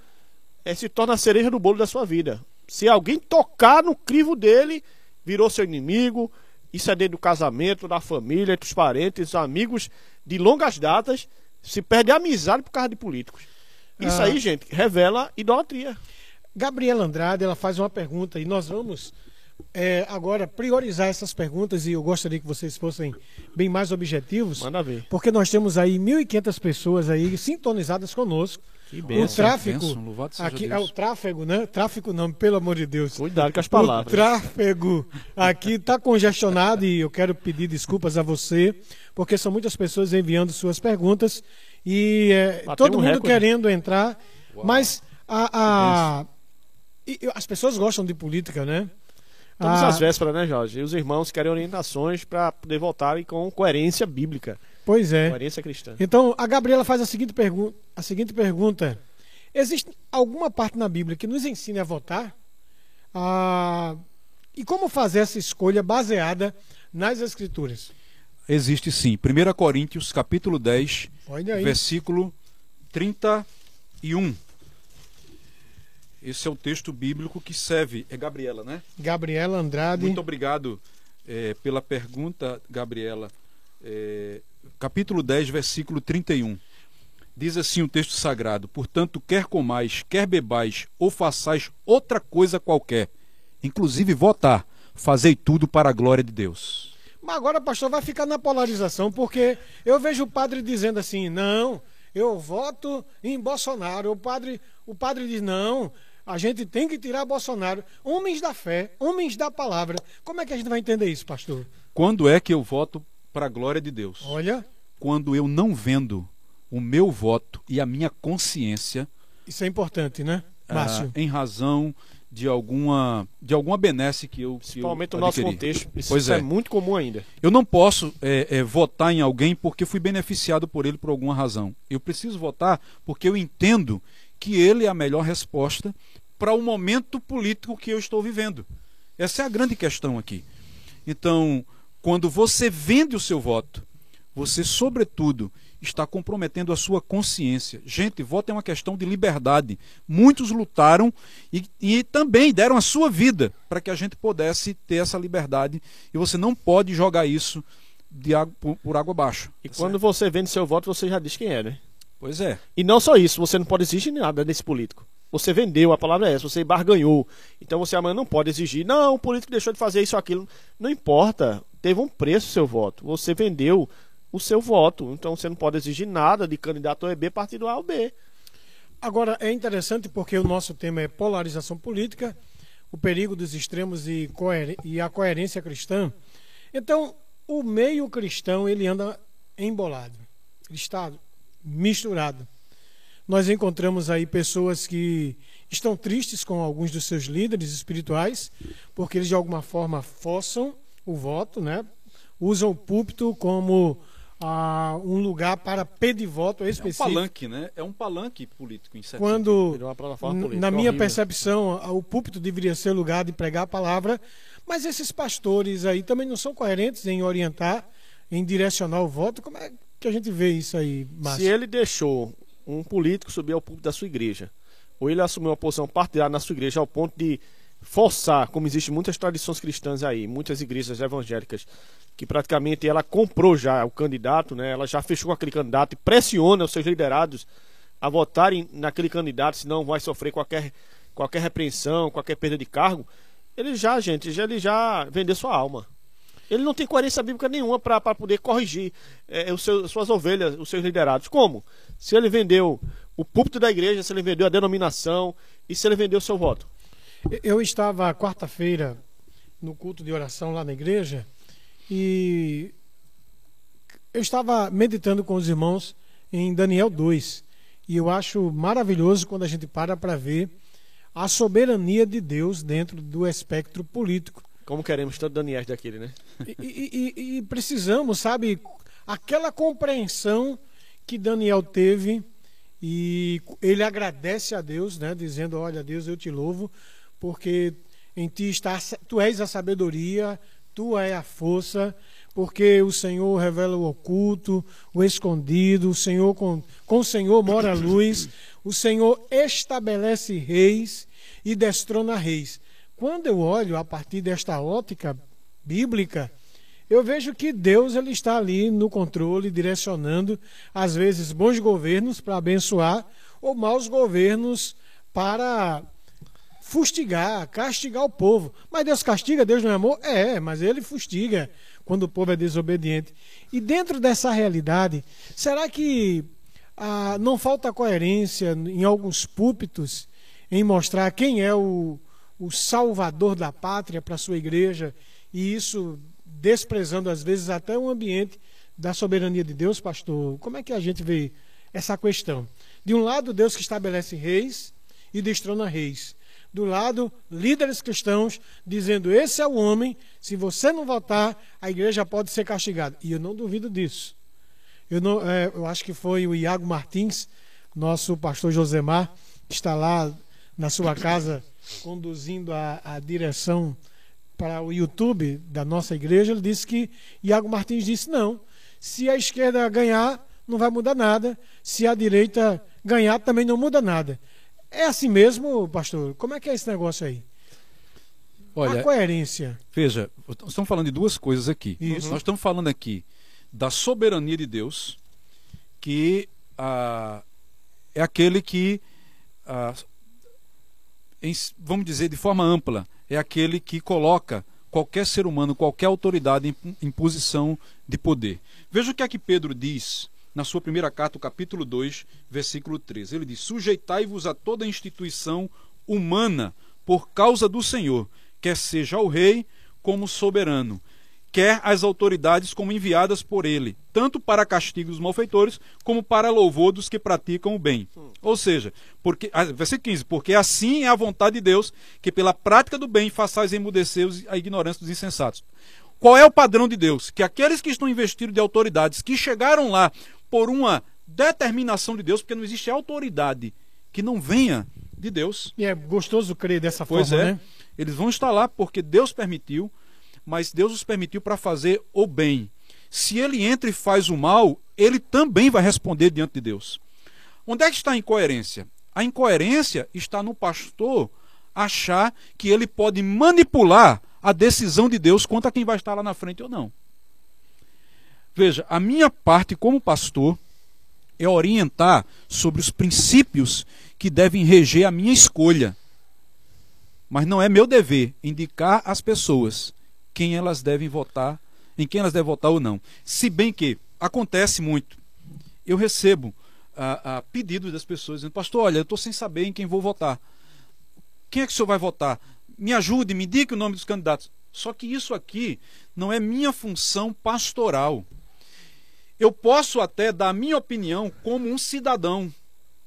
é, se torna a cereja do bolo da sua vida. Se alguém tocar no crivo dele, virou seu inimigo. Isso é dentro do casamento, da família, entre os parentes, amigos de longas datas. Se perde a amizade por causa de políticos. Isso ah. aí, gente, revela idolatria. Gabriela Andrade, ela faz uma pergunta e nós vamos é, agora priorizar essas perguntas e eu gostaria que vocês fossem bem mais objetivos. Manda ver. Porque nós temos aí 1.500 pessoas aí sintonizadas conosco. Que benção, o tráfego aqui é o tráfego, né? Tráfego não, pelo amor de Deus. Cuidado com as palavras. O tráfego aqui está congestionado e eu quero pedir desculpas a você, porque são muitas pessoas enviando suas perguntas e é, todo um mundo recorde. querendo entrar, Uau. mas a, a as pessoas gostam de política, né? Estamos ah, às vésperas, né, Jorge? E os irmãos querem orientações para poder votarem com coerência bíblica. Pois é. Coerência cristã. Então, a Gabriela faz a seguinte, pergu a seguinte pergunta: Existe alguma parte na Bíblia que nos ensine a votar? Ah, e como fazer essa escolha baseada nas Escrituras? Existe sim. 1 Coríntios, capítulo 10, versículo 31. Esse é o texto bíblico que serve. É Gabriela, né? Gabriela Andrade. Muito obrigado é, pela pergunta, Gabriela. É, capítulo 10, versículo 31. Diz assim o texto sagrado: Portanto, quer comais, quer bebais, ou façais outra coisa qualquer, inclusive votar, fazei tudo para a glória de Deus. Mas agora, pastor, vai ficar na polarização, porque eu vejo o padre dizendo assim: não, eu voto em Bolsonaro. O padre, o padre diz: não, a gente tem que tirar Bolsonaro. Homens da fé, homens da palavra. Como é que a gente vai entender isso, pastor? Quando é que eu voto para a glória de Deus? Olha. Quando eu não vendo o meu voto e a minha consciência. Isso é importante, né, ah, Márcio? Ah, em razão de alguma de alguma benesse que eu principalmente no nosso contexto isso, pois é. é. muito comum ainda eu não posso é, é, votar em alguém porque fui beneficiado por ele por alguma razão eu preciso votar porque eu entendo que ele é a melhor resposta para o momento político que eu estou vivendo. Essa é a grande questão aqui. Então, quando você vende o seu voto, você, sobretudo, está comprometendo a sua consciência. Gente, voto é uma questão de liberdade. Muitos lutaram e, e também deram a sua vida para que a gente pudesse ter essa liberdade. E você não pode jogar isso de água, por, por água abaixo. E quando você vende seu voto, você já diz quem é, né? Pois é. E não só isso, você não pode exigir nada desse político. Você vendeu, a palavra é essa, você barganhou. Então você amanhã não pode exigir, não, o político deixou de fazer isso, aquilo. Não importa, teve um preço o seu voto. Você vendeu o seu voto. Então você não pode exigir nada de candidato A B, partido A ou B. Agora, é interessante porque o nosso tema é polarização política, o perigo dos extremos e, e a coerência cristã. Então, o meio cristão, ele anda embolado. Ele está misturado. Nós encontramos aí pessoas que estão tristes com alguns dos seus líderes espirituais, porque eles de alguma forma forçam o voto, né? usam o púlpito como ah, um lugar para pedir voto específico. É um palanque, né? É um palanque político, em certo Quando, política, na minha horrível. percepção, o púlpito deveria ser lugar de pregar a palavra, mas esses pastores aí também não são coerentes em orientar, em direcionar o voto. Como é que a gente vê isso aí, Márcio? Se ele deixou um político subir ao púlpito da sua igreja, ou ele assumiu uma posição partidária na sua igreja ao ponto de forçar, como existem muitas tradições cristãs aí, muitas igrejas evangélicas, que praticamente ela comprou já o candidato, né? Ela já fechou com aquele candidato e pressiona os seus liderados a votarem naquele candidato, senão vai sofrer qualquer qualquer repreensão, qualquer perda de cargo, ele já, gente, já, ele já vendeu sua alma. Ele não tem coerência bíblica nenhuma para poder corrigir é, os seus, suas ovelhas, os seus liderados. Como? Se ele vendeu o púlpito da igreja, se ele vendeu a denominação e se ele vendeu o seu voto. Eu estava quarta-feira no culto de oração lá na igreja e eu estava meditando com os irmãos em Daniel 2 e eu acho maravilhoso quando a gente para para ver a soberania de Deus dentro do espectro político. Como queremos tanto Daniel daquele, né? E, e, e, precisamos, sabe, aquela compreensão que Daniel teve e ele agradece a Deus, né, dizendo: Olha, Deus, eu te louvo, porque em ti está, tu és a sabedoria, tu és a força, porque o Senhor revela o oculto, o escondido, o Senhor com, com o Senhor mora a luz, o Senhor estabelece reis e destrona reis. Quando eu olho a partir desta ótica bíblica, eu vejo que Deus ele está ali no controle, direcionando, às vezes, bons governos para abençoar, ou maus governos para fustigar, castigar o povo. Mas Deus castiga, Deus não é amor? É, mas ele fustiga quando o povo é desobediente. E dentro dessa realidade, será que ah, não falta coerência em alguns púlpitos em mostrar quem é o, o salvador da pátria para a sua igreja e isso desprezando às vezes até o ambiente da soberania de Deus, pastor. Como é que a gente vê essa questão? De um lado, Deus que estabelece reis e destrona reis. Do lado, líderes cristãos dizendo: esse é o homem, se você não votar, a igreja pode ser castigada. E eu não duvido disso. Eu, não, é, eu acho que foi o Iago Martins, nosso pastor Josemar, que está lá na sua casa conduzindo a, a direção para o YouTube da nossa igreja, ele disse que Iago Martins disse não. Se a esquerda ganhar, não vai mudar nada. Se a direita ganhar, também não muda nada. É assim mesmo, pastor? Como é que é esse negócio aí? Olha, a coerência. Veja, estamos falando de duas coisas aqui. Isso. Nós estamos falando aqui da soberania de Deus, que ah, é aquele que ah, em, vamos dizer de forma ampla, é aquele que coloca qualquer ser humano, qualquer autoridade em, em posição de poder. Veja o que é que Pedro diz na sua primeira carta, capítulo 2, versículo 13. Ele diz: Sujeitai-vos a toda instituição humana por causa do Senhor, quer seja o rei como soberano, quer as autoridades como enviadas por ele, tanto para castigo dos malfeitores, como para louvor dos que praticam o bem. Ou seja, porque, ah, versículo 15, porque assim é a vontade de Deus, que pela prática do bem façais emudecer a ignorância dos insensatos. Qual é o padrão de Deus? Que aqueles que estão investidos de autoridades, que chegaram lá por uma determinação de Deus, porque não existe autoridade que não venha de Deus. E é gostoso crer dessa pois forma, é, né? Eles vão estar lá porque Deus permitiu, mas Deus os permitiu para fazer o bem. Se ele entra e faz o mal, ele também vai responder diante de Deus. Onde é que está a incoerência? A incoerência está no pastor achar que ele pode manipular a decisão de Deus quanto a quem vai estar lá na frente ou não. Veja, a minha parte como pastor é orientar sobre os princípios que devem reger a minha escolha. Mas não é meu dever indicar às pessoas quem elas devem votar, em quem elas devem votar ou não. Se bem que acontece muito. Eu recebo a, a pedidos das pessoas dizendo, pastor, olha, eu estou sem saber em quem vou votar. Quem é que o senhor vai votar? Me ajude, me diga o nome dos candidatos. Só que isso aqui não é minha função pastoral. Eu posso até dar minha opinião como um cidadão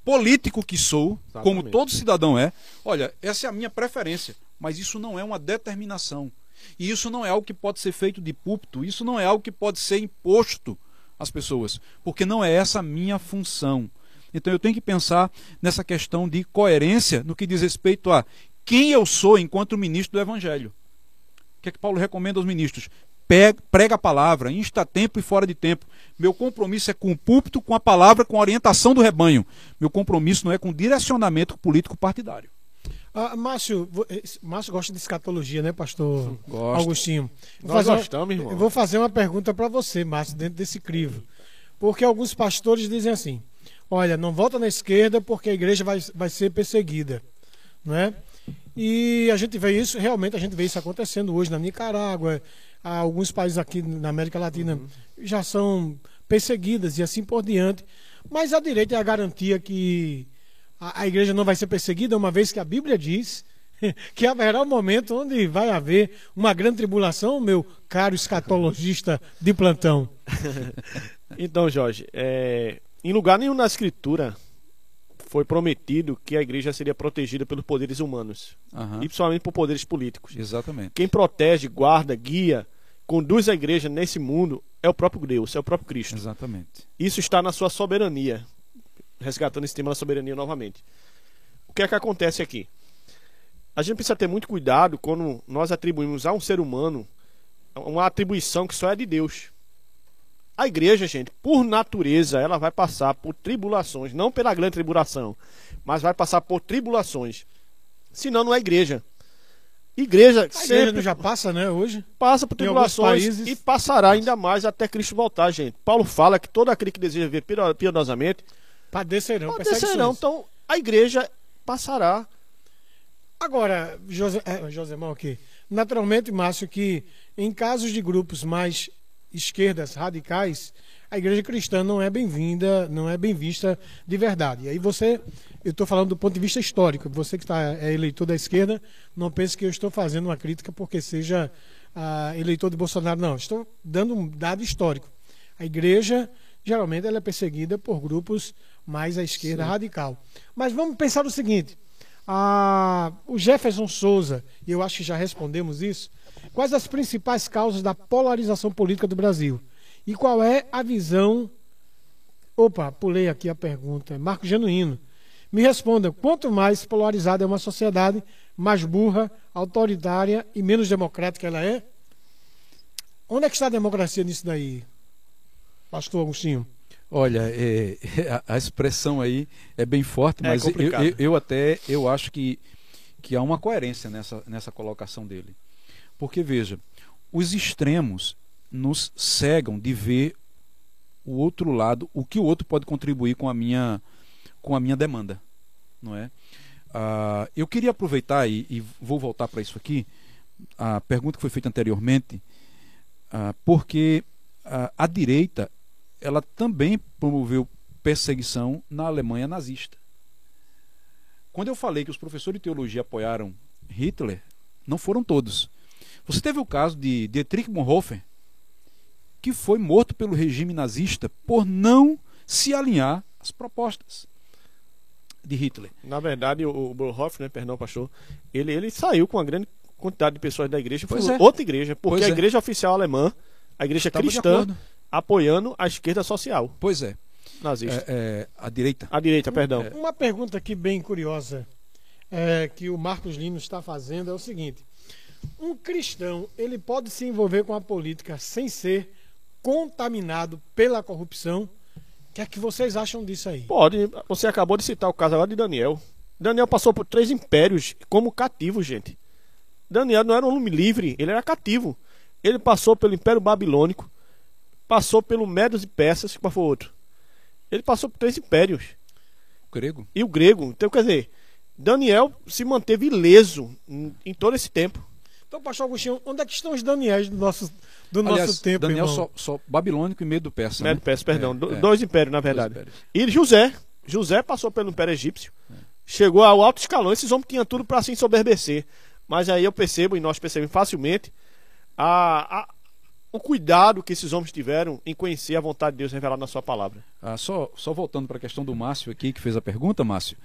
político que sou, Exatamente. como todo cidadão é. Olha, essa é a minha preferência, mas isso não é uma determinação. E isso não é algo que pode ser feito de púlpito, isso não é algo que pode ser imposto às pessoas, porque não é essa a minha função. Então eu tenho que pensar nessa questão de coerência no que diz respeito a quem eu sou enquanto ministro do Evangelho. O que é que Paulo recomenda aos ministros? Prega a palavra, insta tempo e fora de tempo. Meu compromisso é com o púlpito, com a palavra, com a orientação do rebanho. Meu compromisso não é com direcionamento político partidário. Ah, Márcio, eh, Márcio gosta de escatologia, né, pastor Gosto. Augustinho? Vou Nós gostamos, irmão. Eu vou fazer uma pergunta para você, Márcio, dentro desse crivo. Porque alguns pastores dizem assim: olha, não volta na esquerda porque a igreja vai, vai ser perseguida. não é? E a gente vê isso, realmente a gente vê isso acontecendo hoje na Nicarágua, alguns países aqui na América Latina uhum. já são perseguidas e assim por diante. Mas a direita é a garantia que a, a igreja não vai ser perseguida, uma vez que a Bíblia diz que haverá um momento onde vai haver uma grande tribulação, meu caro escatologista de plantão. então, Jorge, é, em lugar nenhum na Escritura foi prometido que a igreja seria protegida pelos poderes humanos, uhum. e principalmente por poderes políticos. Exatamente. Quem protege, guarda, guia, conduz a igreja nesse mundo é o próprio Deus, é o próprio Cristo. Exatamente. Isso está na sua soberania. Resgatando esse tema da soberania novamente. O que é que acontece aqui? A gente precisa ter muito cuidado quando nós atribuímos a um ser humano uma atribuição que só é de Deus. A igreja, gente, por natureza, ela vai passar por tribulações, não pela grande tribulação, mas vai passar por tribulações. Senão não é igreja. Igreja a sempre igreja já passa, né, hoje? Passa por tribulações e passará ainda mais até Cristo voltar, gente. Paulo fala que todo aquele que deseja ver piedosamente padecerão, padecerão. Então, a igreja passará. Agora, José, é, José Mal aqui, naturalmente, Márcio, que em casos de grupos mais esquerdas radicais, a igreja cristã não é bem-vinda, não é bem vista de verdade. E aí você, eu estou falando do ponto de vista histórico, você que está é eleitor da esquerda, não pense que eu estou fazendo uma crítica porque seja ah, eleitor de Bolsonaro, não. Estou dando um dado histórico. A igreja, geralmente, ela é perseguida por grupos mais à esquerda Sim. radical. Mas vamos pensar o seguinte: ah, o Jefferson Souza, e eu acho que já respondemos isso, Quais as principais causas da polarização política do Brasil? E qual é a visão. Opa, pulei aqui a pergunta. Marco Genuíno. Me responda: quanto mais polarizada é uma sociedade, mais burra, autoritária e menos democrática ela é? Onde é que está a democracia nisso daí, Pastor Agostinho? Olha, é, a, a, expressão aí é bem forte, é mas eu, eu, eu, até eu acho que, que há uma coerência nessa, nessa colocação dele. Porque, veja, os extremos nos cegam de ver o outro lado, o que o outro pode contribuir com a minha, com a minha demanda. Não é? Uh, eu queria aproveitar e, e vou voltar para isso aqui, a pergunta que foi feita anteriormente, uh, porque uh, a direita ela também promoveu perseguição na Alemanha nazista. Quando eu falei que os professores de teologia apoiaram Hitler, não foram todos. Você teve o caso de Dietrich Bonhoeffer, que foi morto pelo regime nazista por não se alinhar às propostas de Hitler. Na verdade, o Bonhoeffer, né, perdão, pastor, ele, ele saiu com uma grande quantidade de pessoas da igreja, foi é. outra igreja, porque pois a é. igreja oficial alemã, a igreja Estava cristã, apoiando a esquerda social. Pois é. Nazista. É, é, a direita. A direita, perdão. Uma pergunta aqui bem curiosa é, que o Marcos Lino está fazendo é o seguinte: um cristão, ele pode se envolver com a política sem ser contaminado pela corrupção? O que é que vocês acham disso aí? Pode. Você acabou de citar o caso agora de Daniel. Daniel passou por três impérios como cativo, gente. Daniel não era um homem livre, ele era cativo. Ele passou pelo Império Babilônico, passou pelo Medos e Persas, qual foi o outro? Ele passou por três impérios. O grego. E o grego. Então, quer dizer, Daniel se manteve ileso em, em todo esse tempo. Então, pastor Agostinho, onde é que estão os Daniéis do nosso, do Aliás, nosso tempo, Daniel irmão? só, só babilônico e medo persa. Medo né? persa, perdão. É, é. Dois impérios, na verdade. Impérios. E José. José passou pelo Império Egípcio. É. Chegou ao alto escalão. Esses homens tinham tudo para se ensoberbecer. Mas aí eu percebo, e nós percebemos facilmente, a, a, o cuidado que esses homens tiveram em conhecer a vontade de Deus revelada na sua palavra. Ah, só, só voltando para a questão do Márcio aqui, que fez a pergunta, Márcio.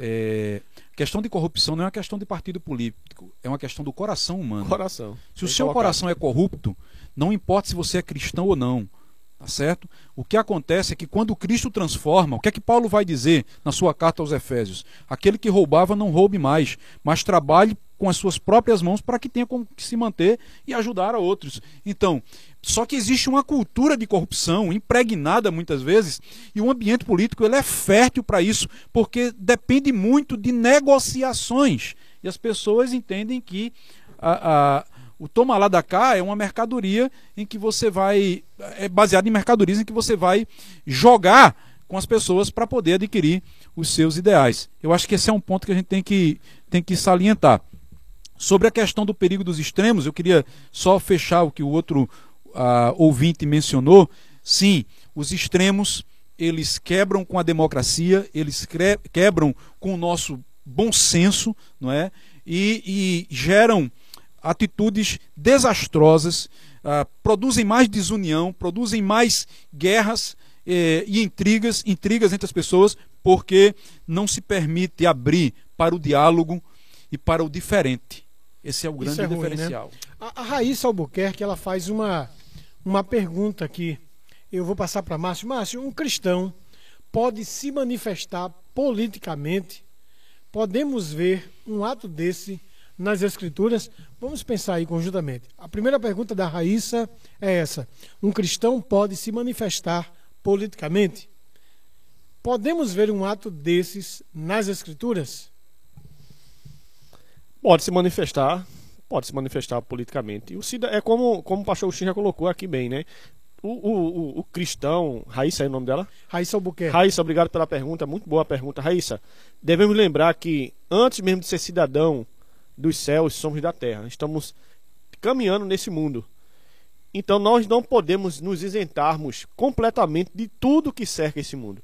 É, questão de corrupção não é uma questão de partido político, é uma questão do coração humano. Coração. Se o seu colocado. coração é corrupto, não importa se você é cristão ou não, tá certo? O que acontece é que quando Cristo transforma, o que é que Paulo vai dizer na sua carta aos Efésios? Aquele que roubava não roube mais, mas trabalhe com as suas próprias mãos para que tenha como se manter e ajudar a outros. Então, só que existe uma cultura de corrupção impregnada muitas vezes e o ambiente político ele é fértil para isso, porque depende muito de negociações. E as pessoas entendem que a, a, o toma lá da cá é uma mercadoria em que você vai. É baseado em mercadorias em que você vai jogar com as pessoas para poder adquirir os seus ideais. Eu acho que esse é um ponto que a gente tem que, tem que salientar. Sobre a questão do perigo dos extremos, eu queria só fechar o que o outro uh, ouvinte mencionou. Sim, os extremos eles quebram com a democracia, eles quebram com o nosso bom senso, não é? E, e geram atitudes desastrosas, uh, produzem mais desunião, produzem mais guerras eh, e intrigas, intrigas entre as pessoas, porque não se permite abrir para o diálogo e para o diferente. Esse é o grande é ruim, né? diferencial. Né? A, a Raíssa Albuquerque ela faz uma, uma pergunta aqui eu vou passar para Márcio. Márcio, um cristão pode se manifestar politicamente? Podemos ver um ato desse nas Escrituras? Vamos pensar aí conjuntamente. A primeira pergunta da Raíssa é essa: Um cristão pode se manifestar politicamente? Podemos ver um ato desses nas Escrituras? Pode se manifestar, pode se manifestar politicamente. O Cida é como, como o pastor Xim já colocou aqui bem, né? O, o, o, o, cristão, Raíssa é o nome dela? Raíssa Albuquerque. Raíssa, obrigado pela pergunta, muito boa pergunta. Raíssa, devemos lembrar que antes mesmo de ser cidadão dos céus, somos da terra. Estamos caminhando nesse mundo. Então nós não podemos nos isentarmos completamente de tudo que cerca esse mundo.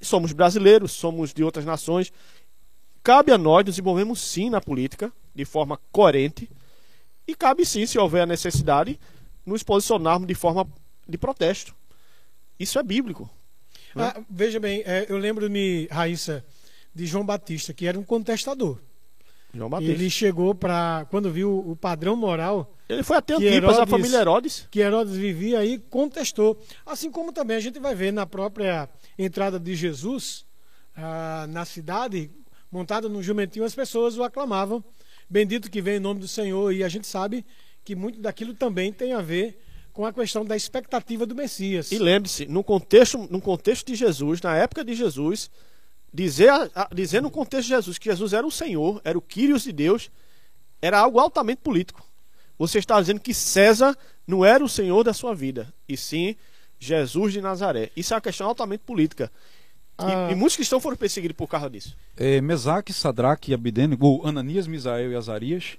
Somos brasileiros, somos de outras nações. Cabe a nós nos envolvermos sim na política, de forma coerente. E cabe sim, se houver a necessidade, nos posicionarmos de forma de protesto. Isso é bíblico. Né? Ah, veja bem, é, eu lembro-me, Raíssa, de João Batista, que era um contestador. João Batista. Ele chegou para, quando viu o padrão moral. Ele foi até Antipas, a família Herodes. Que Herodes vivia aí, contestou. Assim como também a gente vai ver na própria entrada de Jesus ah, na cidade, montado num jumentinho, as pessoas o aclamavam. Bendito que vem em nome do Senhor. E a gente sabe que muito daquilo também tem a ver com a questão da expectativa do Messias. E lembre-se, no contexto, no contexto de Jesus, na época de Jesus, dizer, dizer no contexto de Jesus que Jesus era o Senhor, era o Quírios de Deus, era algo altamente político. Você está dizendo que César não era o Senhor da sua vida, e sim Jesus de Nazaré. Isso é uma questão altamente política. Ah. E, e, muitos cristãos foram perseguidos por causa disso. É, Mesaque, Sadraque e Ananias, Misael e Azarias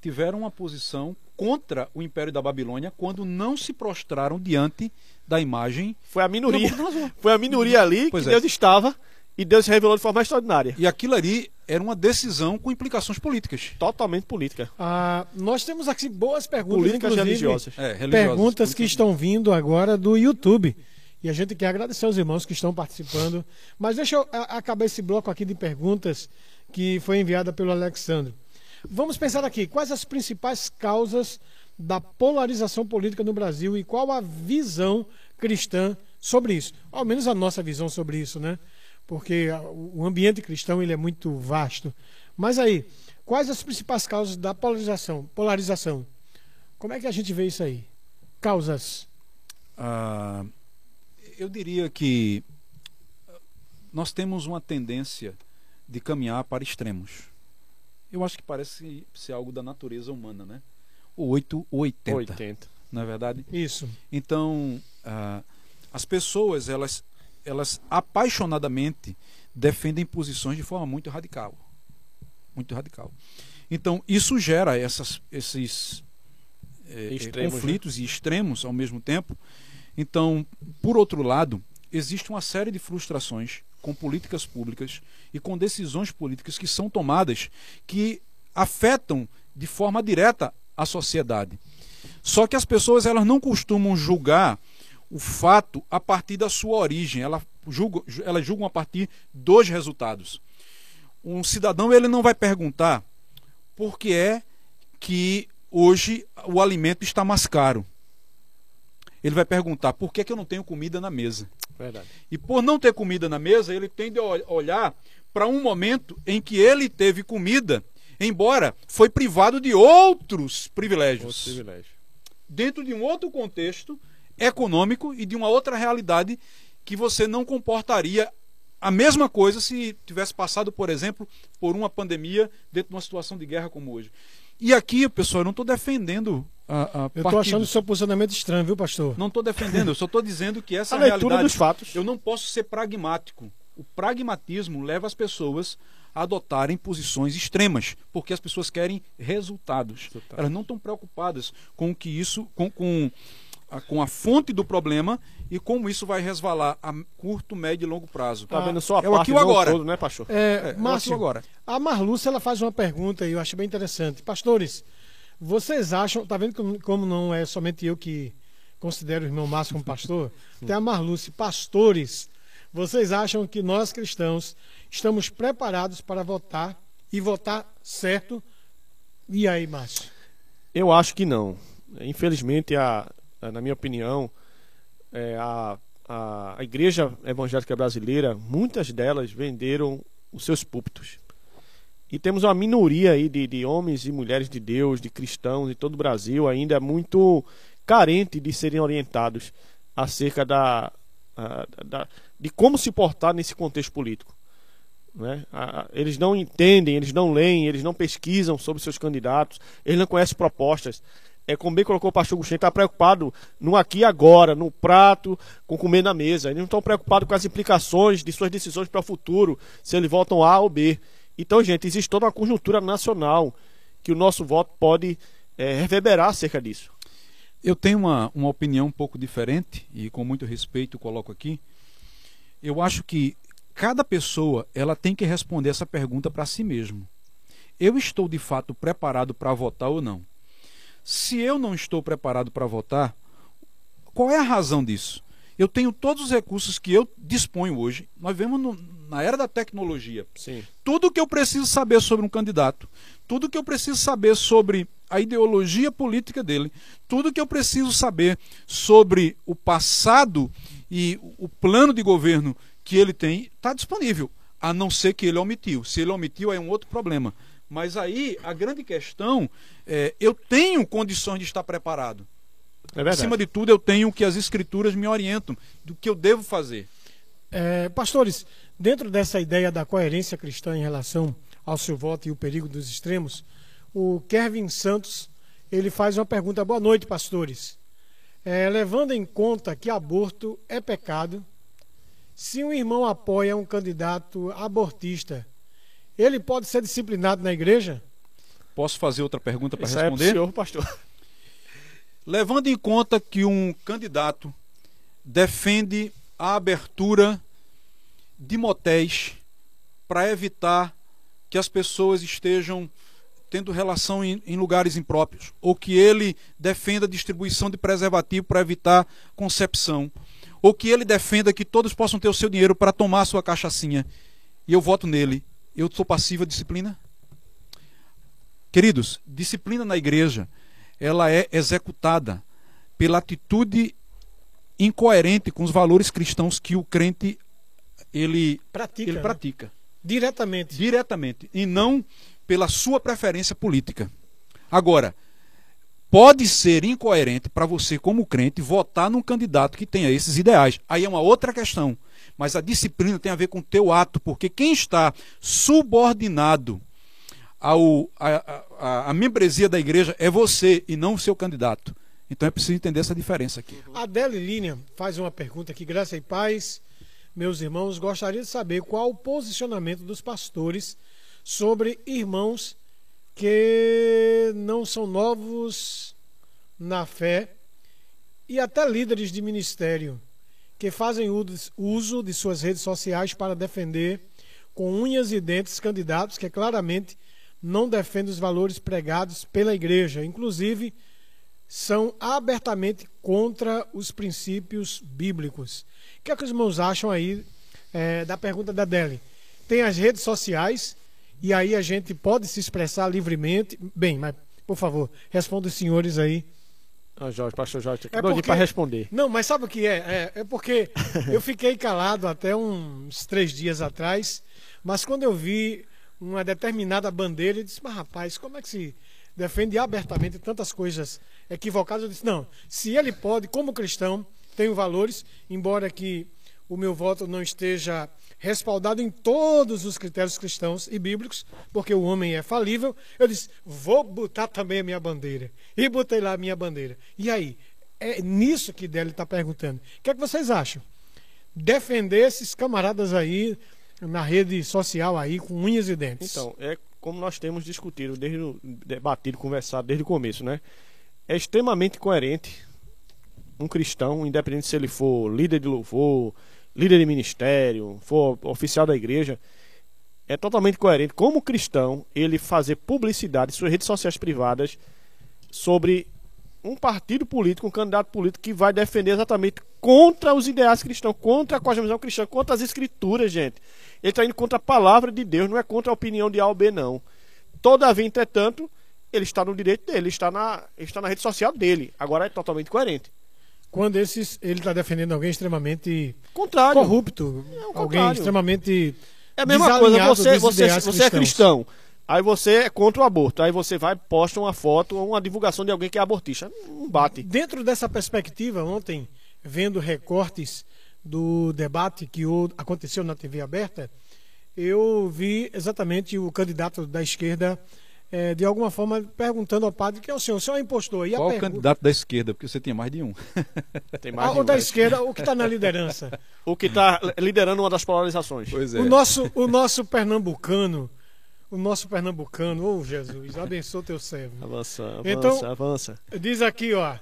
tiveram uma posição contra o Império da Babilônia quando não se prostraram diante da imagem. Foi a minoria. Foi a minoria ali pois que é. Deus estava e Deus se revelou de forma extraordinária. E aquilo ali era uma decisão com implicações políticas. Totalmente política. Ah, nós temos aqui boas perguntas, Políticas religiosas. É, religiosas. Perguntas que estão vindo agora do YouTube. E a gente quer agradecer aos irmãos que estão participando. Mas deixa eu acabar esse bloco aqui de perguntas que foi enviada pelo Alexandre. Vamos pensar aqui, quais as principais causas da polarização política no Brasil e qual a visão cristã sobre isso? Ao menos a nossa visão sobre isso, né? Porque o ambiente cristão ele é muito vasto. Mas aí, quais as principais causas da polarização? Polarização. Como é que a gente vê isso aí? Causas. Ah, eu diria que nós temos uma tendência de caminhar para extremos. Eu acho que parece ser algo da natureza humana, né? O 8 ou 80. 80. Não é verdade? Isso. Então, uh, as pessoas, elas, elas apaixonadamente defendem posições de forma muito radical. Muito radical. Então, isso gera essas, esses é, extremos, conflitos né? e extremos ao mesmo tempo. Então, por outro lado, existe uma série de frustrações com políticas públicas e com decisões políticas que são tomadas que afetam de forma direta a sociedade. Só que as pessoas elas não costumam julgar o fato a partir da sua origem, elas julgam, elas julgam a partir dos resultados. Um cidadão ele não vai perguntar por que é que hoje o alimento está mais caro. Ele vai perguntar por que, é que eu não tenho comida na mesa. Verdade. E por não ter comida na mesa, ele tende a olhar para um momento em que ele teve comida, embora foi privado de outros privilégios. Outro privilégio. Dentro de um outro contexto econômico e de uma outra realidade que você não comportaria a mesma coisa se tivesse passado, por exemplo, por uma pandemia dentro de uma situação de guerra como hoje. E aqui, pessoal, eu não estou defendendo a, a Eu estou achando o seu posicionamento estranho, viu, pastor? Não estou defendendo, eu só estou dizendo que essa A é a leitura realidade. dos fatos. Eu não posso ser pragmático. O pragmatismo leva as pessoas a adotarem posições extremas, porque as pessoas querem resultados. Resultados. Elas não estão preocupadas com o que isso, com, com, a, com a fonte do problema e como isso vai resvalar a curto, médio e longo prazo. Tá vendo só a é parte, aqui e agora. todo, né, pastor? É, É, é o aqui e Márcio, o agora. a Marlúcia ela faz uma pergunta e eu acho bem interessante. Pastores, vocês acham, tá vendo como, não é somente eu que considero o irmão Márcio como pastor? Tem a Marlúcia, pastores, vocês acham que nós cristãos estamos preparados para votar e votar certo? E aí, Márcio? Eu acho que não. Infelizmente, a, a- na minha opinião, é, a, a, a igreja evangélica brasileira, muitas delas venderam os seus púlpitos. E temos uma minoria aí de, de homens e mulheres de Deus, de cristãos em todo o Brasil, ainda muito carente de serem orientados acerca da, da- de como se portar nesse contexto político. né? Eles não entendem, eles não leem, eles não pesquisam sobre seus candidatos, eles não conhecem propostas. É como bem colocou o pastor Gustin, está preocupado no aqui e agora, no prato, com comer na mesa. Eles não estão preocupados com as implicações de suas decisões para o futuro, se eles votam A ou B. Então, gente, existe toda uma conjuntura nacional que o nosso voto pode eh, reverberar acerca disso. Eu tenho uma, uma opinião um pouco diferente e com muito respeito coloco aqui. Eu acho que cada pessoa ela tem que responder essa pergunta para si mesmo. Eu estou de fato preparado para votar ou não? Se eu não estou preparado para votar, qual é a razão disso? Eu tenho todos os recursos que eu disponho hoje. Nós vemos no- na era da tecnologia Sim. tudo que eu preciso saber sobre um candidato, tudo que eu preciso saber sobre a ideologia política dele, tudo que eu preciso saber sobre o passado e o plano de governo que ele tem, está disponível, a não ser que ele omitiu. Se ele omitiu, é um outro problema. Mas aí a grande questão é: eu tenho condições de estar preparado. É. Acima de tudo, eu tenho que as escrituras me orientam do que eu devo fazer. É, pastores, dentro dessa ideia da coerência cristã em relação ao seu voto e o perigo dos extremos, o Kevin Santos ele faz uma pergunta. Boa noite, pastores. É, levando em conta que aborto é pecado, se um irmão apoia um candidato abortista, ele pode ser disciplinado na igreja? Posso fazer outra pergunta para é responder? senhor, pastor. Levando em conta que um candidato defende a abertura de motéis para evitar que as pessoas estejam tendo relação em, em lugares impróprios, ou que ele defenda a distribuição de preservativo para evitar concepção, ou que ele defenda que todos possam ter o seu dinheiro para tomar sua cachaçinha, e eu voto nele, eu sou passivo à disciplina? Queridos, disciplina na igreja, ela é executada pela atitude incoerente com os valores cristãos que o crente ele, Pratica. ele né? pratica Diretamente. diretamente e não pela sua preferência política. Agora, pode ser incoerente para você como crente votar num candidato que tenha esses ideais. Aí é uma outra questão. Mas a disciplina tem a ver com o teu ato, porque quem está subordinado ao, a, a, a membresia da igreja é você e não o seu candidato. Então é preciso entender essa diferença aqui. Adele Lilian faz uma pergunta aqui, graça e paz. Meus irmãos, gostaria de saber qual o posicionamento dos pastores sobre irmãos que não são novos na fé e até líderes de ministério que fazem us- uso de suas redes sociais para defender com unhas e dentes candidatos que claramente não defendem os valores pregados pela igreja, inclusive são abertamente contra os princípios bíblicos. O que, é que os irmãos acham aí eh, da pergunta da Deli? Tem as redes sociais e aí a gente pode se expressar livremente. Bem, mas por favor, responda os senhores aí. Ah, Jorge, pastor Jorge, É é porque- para responder. Não, mas sabe o que é? É, é porque eu fiquei calado até uns três dias atrás, mas quando eu vi uma determinada bandeira, eu disse, mas rapaz, como é que se defende abertamente tantas coisas equivocadas? Eu disse, não, se ele pode, como cristão, tenho valores, embora que o meu voto não esteja respaldado em todos os critérios cristãos e bíblicos, porque o homem é falível, eu disse: vou botar também a minha bandeira. E botei lá a minha bandeira. E aí? É nisso que Délio está perguntando. O que é que vocês acham? Defender esses camaradas aí na rede social aí com unhas e dentes. Então, é como nós temos discutido, desde debatido, conversado desde o começo, né? É extremamente coerente um cristão, independente se ele for líder de louvor, líder de ministério, for oficial da igreja, é totalmente coerente como cristão ele fazer publicidade em suas redes sociais privadas sobre um partido político, um candidato político que vai defender exatamente contra os ideais cristãos, contra a cosmovisão cristã, contra as escrituras, gente. Ele está indo contra a palavra de Deus, não é contra a opinião de A ou B, não. Todavia, entretanto, ele está no direito dele, ele está na, ele está na rede social dele. Agora é totalmente coerente. Quando esses, ele está defendendo alguém extremamente contrário. corrupto, é alguém extremamente. É a mesma coisa, você, você, você é cristão. Aí você é contra o aborto. Aí você vai posta uma foto ou uma divulgação de alguém que é abortista. Não bate. Dentro dessa perspectiva, ontem, vendo recortes do debate que aconteceu na TV aberta, eu vi exatamente o candidato da esquerda é, de alguma forma perguntando ao padre que é o senhor, o senhor é impostor. E Qual o candidato da esquerda? Porque você tem mais de um. Tem mais ah, de um, o da esquerda, o que está na liderança. o que está liderando uma das polarizações. Pois é. O nosso, o nosso pernambucano o nosso pernambucano, ô oh, Jesus, abençoa teu servo. Avança, avança, então, avança. Diz aqui, ó.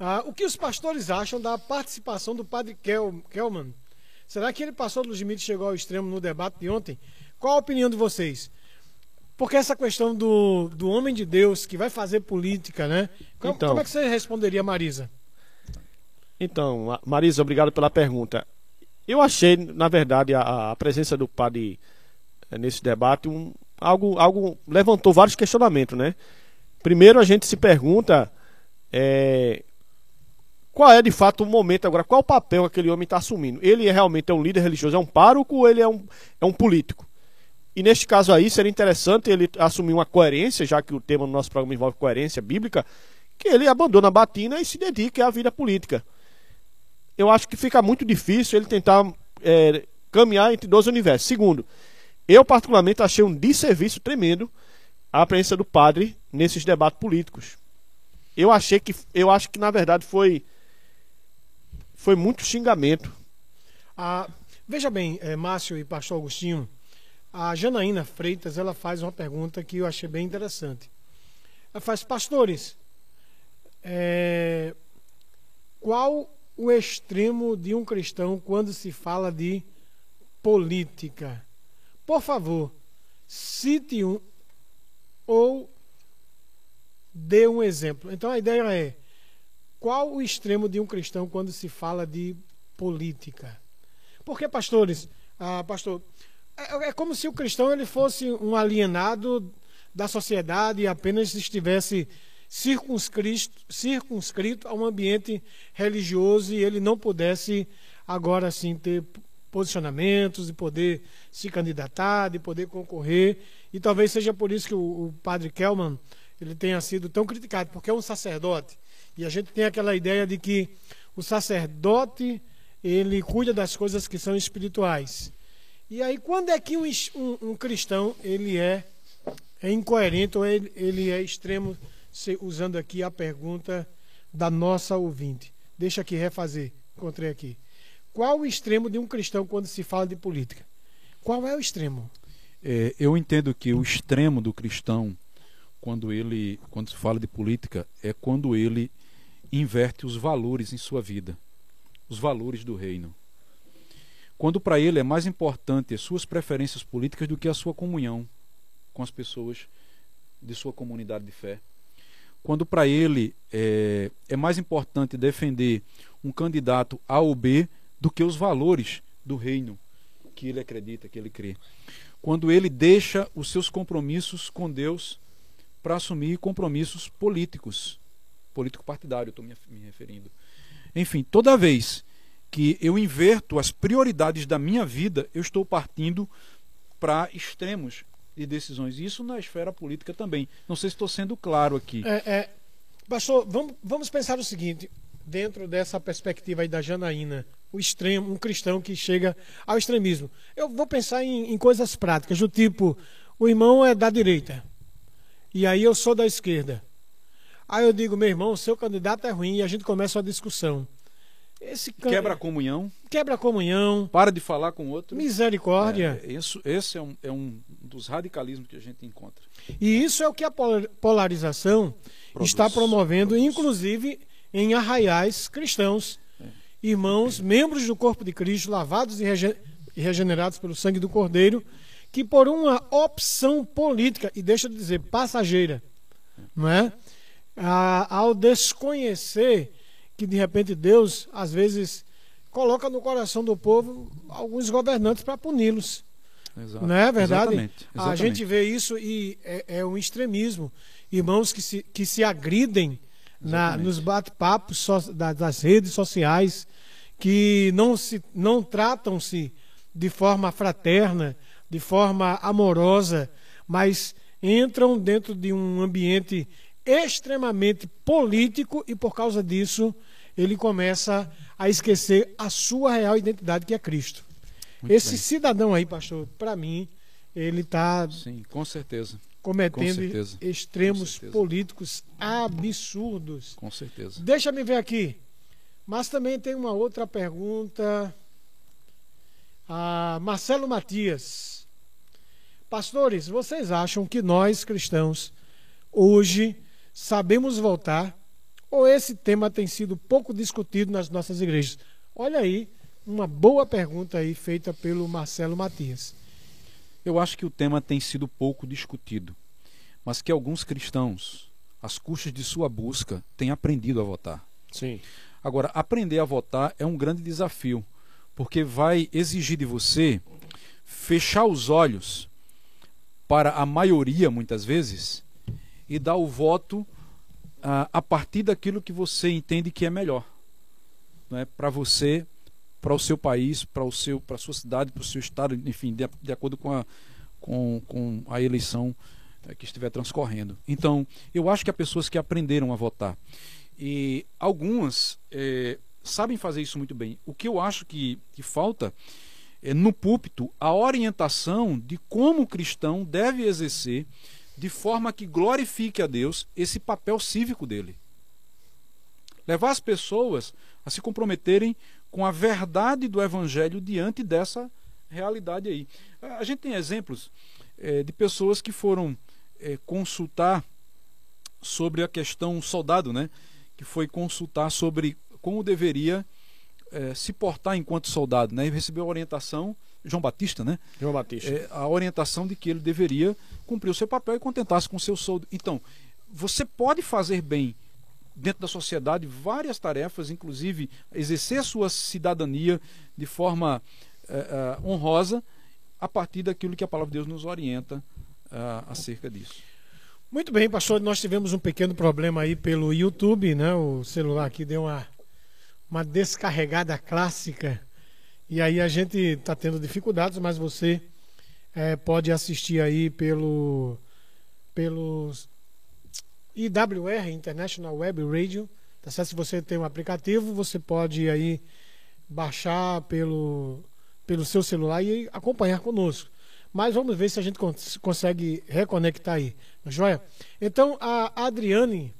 Ah, o que os pastores acham da participação do padre Kel, Kelman? Será que ele passou dos limites e chegou ao extremo no debate de ontem? Qual a opinião de vocês? Porque essa questão do, do homem de Deus que vai fazer política, né? Como, então, como é que você responderia, Marisa? Então, Marisa, obrigado pela pergunta. Eu achei, na verdade, a, a presença do padre eh, nesse debate um, algo, algo levantou vários questionamentos, né? Primeiro a gente se pergunta é, qual é de fato o momento agora, qual o papel que aquele homem está assumindo? Ele é realmente é um líder religioso, é um pároco ou ele é um, é um político? E neste caso aí seria interessante ele assumir uma coerência, já que o tema do nosso programa envolve coerência bíblica, que ele abandone a batina e se dedique à vida política. Eu acho que fica muito difícil ele tentar é, caminhar entre dois universos. Segundo, eu, particularmente, achei um desserviço tremendo a presença do padre nesses debates políticos. Eu achei que. Eu acho que, na verdade, foi. Foi muito xingamento. Ah, veja bem, é, Márcio e Pastor Agostinho, a Janaína Freitas ela faz uma pergunta que eu achei bem interessante. Ela faz, pastores, é, qual o extremo de um cristão quando se fala de política? Por favor, cite um ou dê um exemplo. Então a ideia é: qual o extremo de um cristão quando se fala de política? Porque, pastores, ah, pastor, é, é como se o cristão ele fosse um alienado da sociedade e apenas estivesse circunscrito, circunscrito a um ambiente religioso e ele não pudesse agora sim ter posicionamentos, de poder se candidatar, de poder concorrer. E talvez seja por isso que o, o padre Kelman ele tenha sido tão criticado, porque é um sacerdote. E a gente tem aquela ideia de que o sacerdote ele cuida das coisas que são espirituais. E aí, quando é que um, um, um cristão ele é, é incoerente ou ele, ele é extremo, se, usando aqui a pergunta da nossa ouvinte? Deixa aqui refazer, encontrei aqui. Qual o extremo de um cristão quando se fala de política? Qual é o extremo? É, eu entendo que o extremo do cristão, quando ele, quando se fala de política, é quando ele inverte os valores em sua vida, os valores do reino. Quando para ele é mais importante as suas preferências políticas do que a sua comunhão com as pessoas de sua comunidade de fé. Quando para ele é, é mais importante defender um candidato A ou B do que os valores do reino que ele acredita, que ele crê. Quando ele deixa os seus compromissos com Deus para assumir compromissos políticos, político-partidário, estou me referindo. Enfim, toda vez que eu inverto as prioridades da minha vida, eu estou partindo para extremos de decisões. Isso na esfera política também. Não sei se estou sendo claro aqui. É, é, pastor, vamos, vamos pensar o seguinte: dentro dessa perspectiva aí da Janaína, o extremo, um cristão que chega ao extremismo. Eu vou pensar em, em coisas práticas, do tipo, o irmão é da direita, e aí eu sou da esquerda. Aí eu digo, meu irmão, seu candidato é ruim, e a gente começa uma discussão. Esse can... Quebra a comunhão. Quebra a comunhão. Para de falar com o outro. Misericórdia. É, isso, esse é um, é um dos radicalismos que a gente encontra. E isso é o que a polarização Produz. está promovendo, Produz. inclusive em arraiais cristãos. É. Irmãos, membros do corpo de Cristo, lavados e, rege e regenerados pelo sangue do Cordeiro, que por uma opção política, e deixa de dizer passageira, não é? ao desconhecer que de repente Deus, às vezes, coloca no coração do povo alguns governantes para puni-los. Não é verdade? Exatamente, exatamente. A gente vê isso e é, é um extremismo. Irmãos que se, que se agridem na, nos bate-papos so, das redes sociais, que não, se, não tratam-se de forma fraterna, de forma amorosa, mas entram dentro de um ambiente extremamente político e por causa disso ele começa a esquecer a sua real identidade que é Cristo. Muito Esse bem. cidadão aí, pastor, para mim, ele está Sim, com certeza. Cometendo com certeza. extremos certeza. políticos absurdos. Com certeza. Deixa-me ver aqui. Mas também tem uma outra pergunta. a Marcelo Matias. Pastores, vocês acham que nós cristãos hoje sabemos voltar ou esse tema tem sido pouco discutido nas nossas igrejas? Olha aí, uma boa pergunta aí feita pelo Marcelo Matias. Eu acho que o tema tem sido pouco discutido, mas que alguns cristãos, às custas de sua busca, têm aprendido a votar. Sim. Agora, aprender a votar é um grande desafio, porque vai exigir de você fechar os olhos para a maioria, muitas vezes, e dar o voto a, a partir daquilo que você entende que é melhor né, para você, para o seu país, para a sua cidade, para o seu estado, enfim, de, de acordo com a, com, com a eleição é, que estiver transcorrendo. Então, eu acho que há pessoas que aprenderam a votar e algumas é, sabem fazer isso muito bem. O que eu acho que, que falta é no púlpito a orientação de como o cristão deve exercer de forma que glorifique a Deus esse papel cívico dele. Levar as pessoas a se comprometerem com a verdade do Evangelho diante dessa realidade aí. A gente tem exemplos é, de pessoas que foram é, consultar sobre a questão soldado, né? Que foi consultar sobre como deveria é, se portar enquanto soldado, né? E recebeu a orientação João Batista, né? João Batista. É, a orientação de que ele deveria cumprir o seu papel e contentar-se com o seu soldo. Então, você pode fazer bem dentro da sociedade várias tarefas, inclusive exercer a sua cidadania de forma é, é, honrosa, a partir daquilo que a palavra de Deus nos orienta é, acerca disso. Muito bem, pastor. Nós tivemos um pequeno problema aí pelo YouTube, né? O celular aqui deu uma, uma descarregada clássica e aí a gente está tendo dificuldades, mas você é, pode assistir aí pelo pelo IWR International Web Radio. Tá certo? Se você tem um aplicativo, você pode aí baixar pelo pelo seu celular e acompanhar conosco. Mas vamos ver se a gente cons consegue reconectar aí. Joia? Então a Adriane,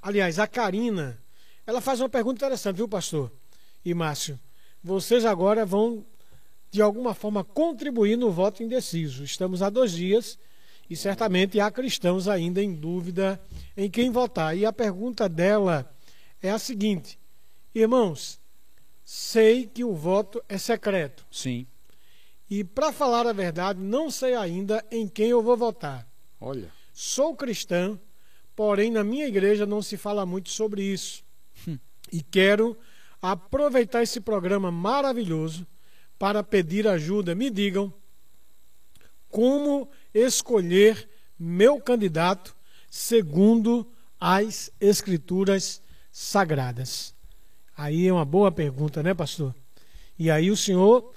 aliás, a Karina, ela faz uma pergunta interessante, viu, pastor? E Márcio vocês agora vão, de alguma forma, contribuir no voto indeciso. Estamos há dois dias e certamente há cristãos ainda em dúvida em quem votar. E a pergunta dela é a seguinte: irmãos, sei que o voto é secreto. Sim. E para falar a verdade, não sei ainda em quem eu vou votar. Olha. Sou cristã, porém na minha igreja não se fala muito sobre isso. E quero aproveitar esse programa maravilhoso para pedir ajuda. Me digam como escolher meu candidato segundo as Escrituras Sagradas. Aí é uma boa pergunta, né, pastor? E aí o senhor,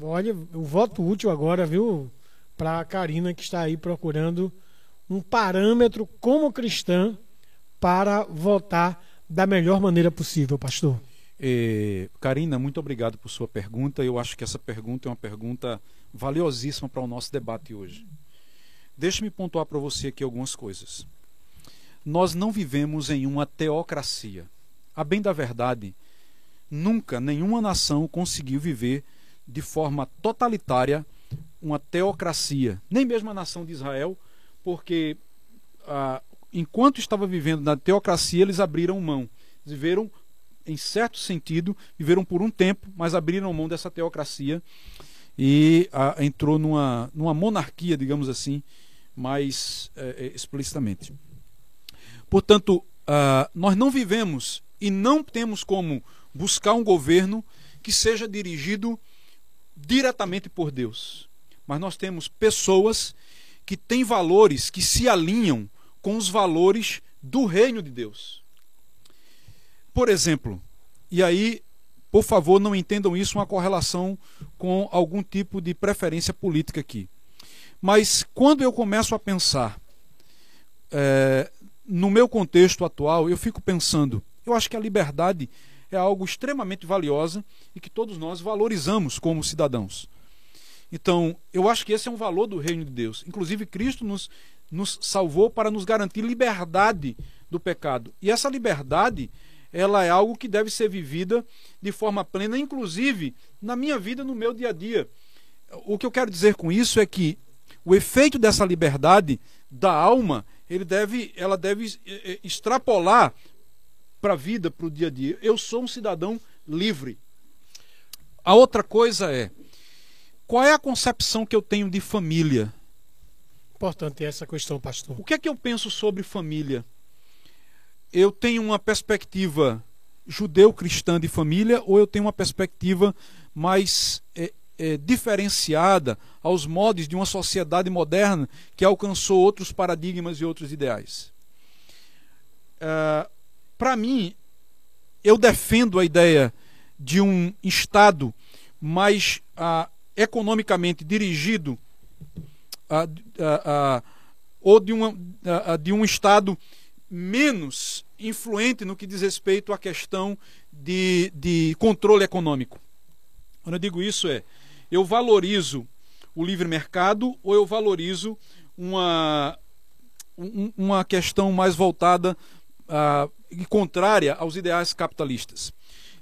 olha, o voto útil agora, viu, para a Karina que está aí procurando um parâmetro como cristã para votar da melhor maneira possível, pastor. Eh, Karina, muito obrigado por sua pergunta. Eu acho que essa pergunta é uma pergunta valiosíssima para o nosso debate hoje. Deixe-me pontuar para você aqui algumas coisas. Nós não vivemos em uma teocracia. A bem da verdade, nunca nenhuma nação conseguiu viver de forma totalitária uma teocracia, nem mesmo a nação de Israel, porque ah, enquanto estava vivendo na teocracia, eles abriram mão, viveram em certo sentido, viveram por um tempo, mas abriram mão dessa teocracia e ah, entrou numa, numa monarquia, digamos assim, mais eh, explicitamente. Portanto, ah, nós não vivemos e não temos como buscar um governo que seja dirigido diretamente por Deus. Mas nós temos pessoas que têm valores que se alinham com os valores do reino de Deus. Por exemplo, e aí, por favor, não entendam isso uma correlação com algum tipo de preferência política aqui. Mas quando eu começo a pensar é, no meu contexto atual, eu fico pensando, eu acho que a liberdade é algo extremamente valiosa e que todos nós valorizamos como cidadãos. Então, eu acho que esse é um valor do reino de Deus. Inclusive, Cristo nos, nos salvou para nos garantir liberdade do pecado. E essa liberdade, ela é algo que deve ser vivida de forma plena, inclusive na minha vida, no meu dia a dia. O que eu quero dizer com isso é que o efeito dessa liberdade da alma, ele deve, ela deve eh, eh, extrapolar para a vida, para o dia a dia. Eu sou um cidadão livre. A outra coisa é qual é a concepção que eu tenho de família? Importante essa questão, pastor. O que é que eu penso sobre família? Eu tenho uma perspectiva judeu-cristã de família ou eu tenho uma perspectiva mais é, é, diferenciada aos modos de uma sociedade moderna que alcançou outros paradigmas e outros ideais? Uh, para mim, eu defendo a ideia de um Estado mais ah, economicamente dirigido ah, ah, ou de, uma, de um Estado menos influente no que diz respeito à questão de, de controle econômico. Quando eu digo isso é, eu valorizo o livre mercado ou eu valorizo uma, uma questão mais voltada uh, e contrária aos ideais capitalistas.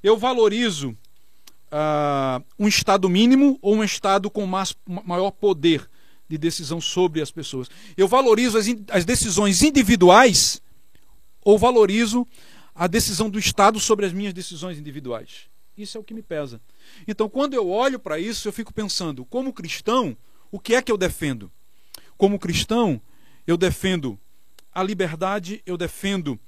Eu valorizo um Estado mínimo ou um Estado com mais, maior poder de decisão sobre as pessoas. Eu valorizo as, as decisões individuais ou valorizo a decisão do Estado sobre as minhas decisões individuais. Isso é o que me pesa. Então, quando eu olho para isso, eu fico pensando, como cristão, o que é que eu defendo? Como cristão, eu defendo a liberdade, eu defendo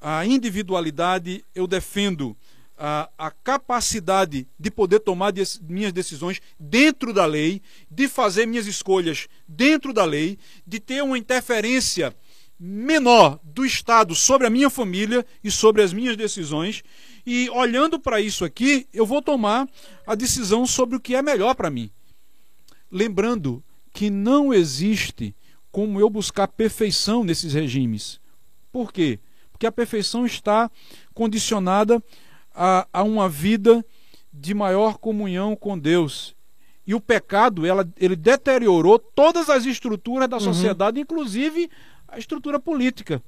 a individualidade, eu defendo a, a capacidade de poder tomar des, minhas decisões dentro da lei, de fazer minhas escolhas dentro da lei, de ter uma interferência menor do Estado sobre a minha família e sobre as minhas decisões. E olhando para isso aqui, eu vou tomar a decisão sobre o que é melhor para mim. Lembrando que não existe como eu buscar perfeição nesses regimes. Por quê? Porque a perfeição está condicionada a, a uma vida de maior comunhão com Deus. E o pecado, ela, ele deteriorou todas as estruturas da uhum. sociedade, inclusive a estrutura política.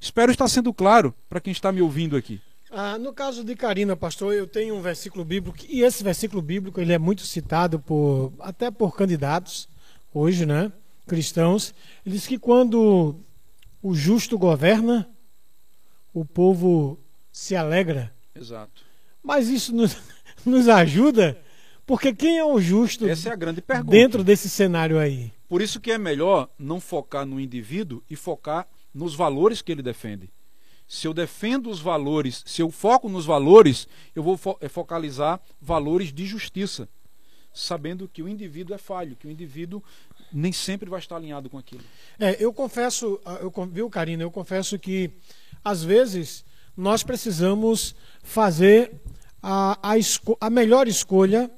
Espero estar sendo claro para quem está me ouvindo aqui. Ah, no caso de Karina, pastor, eu tenho um versículo bíblico e esse versículo bíblico ele é muito citado por até por candidatos hoje, né, cristãos. Ele diz que quando o justo governa, o povo se alegra. Exato. Mas isso nos, nos ajuda, porque quem é o justo Essa é a grande pergunta. dentro desse cenário aí? Por isso que é melhor não focar no indivíduo e focar nos valores que ele defende. Se eu defendo os valores, se eu foco nos valores, eu vou fo é focalizar valores de justiça, sabendo que o indivíduo é falho, que o indivíduo nem sempre vai estar alinhado com aquilo. É, eu confesso, ah, eu viu, Karina, eu confesso que às vezes nós precisamos fazer a, a, a melhor escolha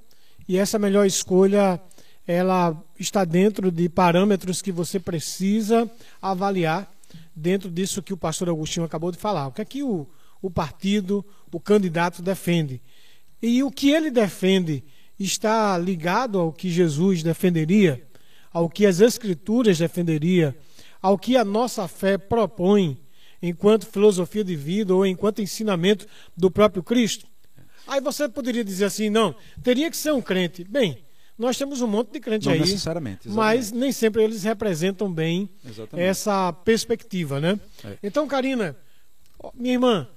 e essa melhor escolha ela está dentro de parâmetros que você precisa avaliar dentro disso que o pastor Agostinho acabou de falar. O que é que o, o partido, o candidato defende. E o que ele defende está ligado ao que Jesus defenderia, ao que as Escrituras defenderia, ao que a nossa fé propõe enquanto filosofia de vida ou enquanto ensinamento do próprio Cristo. Aí você poderia dizer assim, não, teria que ser um crente. Bem, nós temos um monte de crente Não aí, necessariamente, mas nem sempre eles representam bem Exatamente. essa perspectiva, né? É. Então, Karina, minha irmã,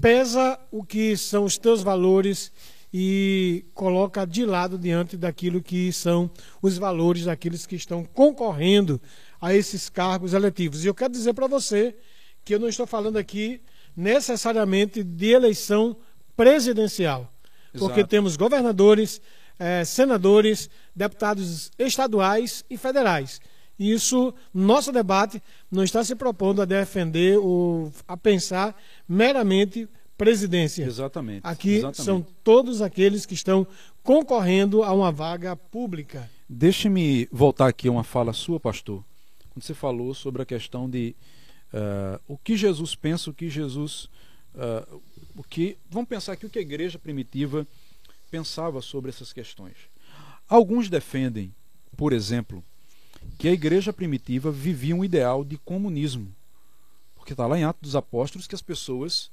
pesa o que são os teus valores e coloca de lado diante daquilo que são os valores daqueles que estão concorrendo a esses cargos eletivos. E eu quero dizer para você que eu não estou falando aqui necessariamente de eleição presidencial, porque Exato. temos governadores, eh, senadores, deputados estaduais e federais. E Isso, nosso debate não está se propondo a defender ou a pensar meramente presidência. Exatamente. Aqui exatamente. são todos aqueles que estão concorrendo a uma vaga pública. Deixe-me voltar aqui a uma fala sua, pastor, quando você falou sobre a questão de eh, o que Jesus pensa, o que Jesus. eh, o que, vamos pensar aqui o que a igreja primitiva pensava sobre essas questões. Alguns defendem, por exemplo, que a igreja primitiva vivia um ideal de comunismo. Porque está lá em Atos dos Apóstolos que as pessoas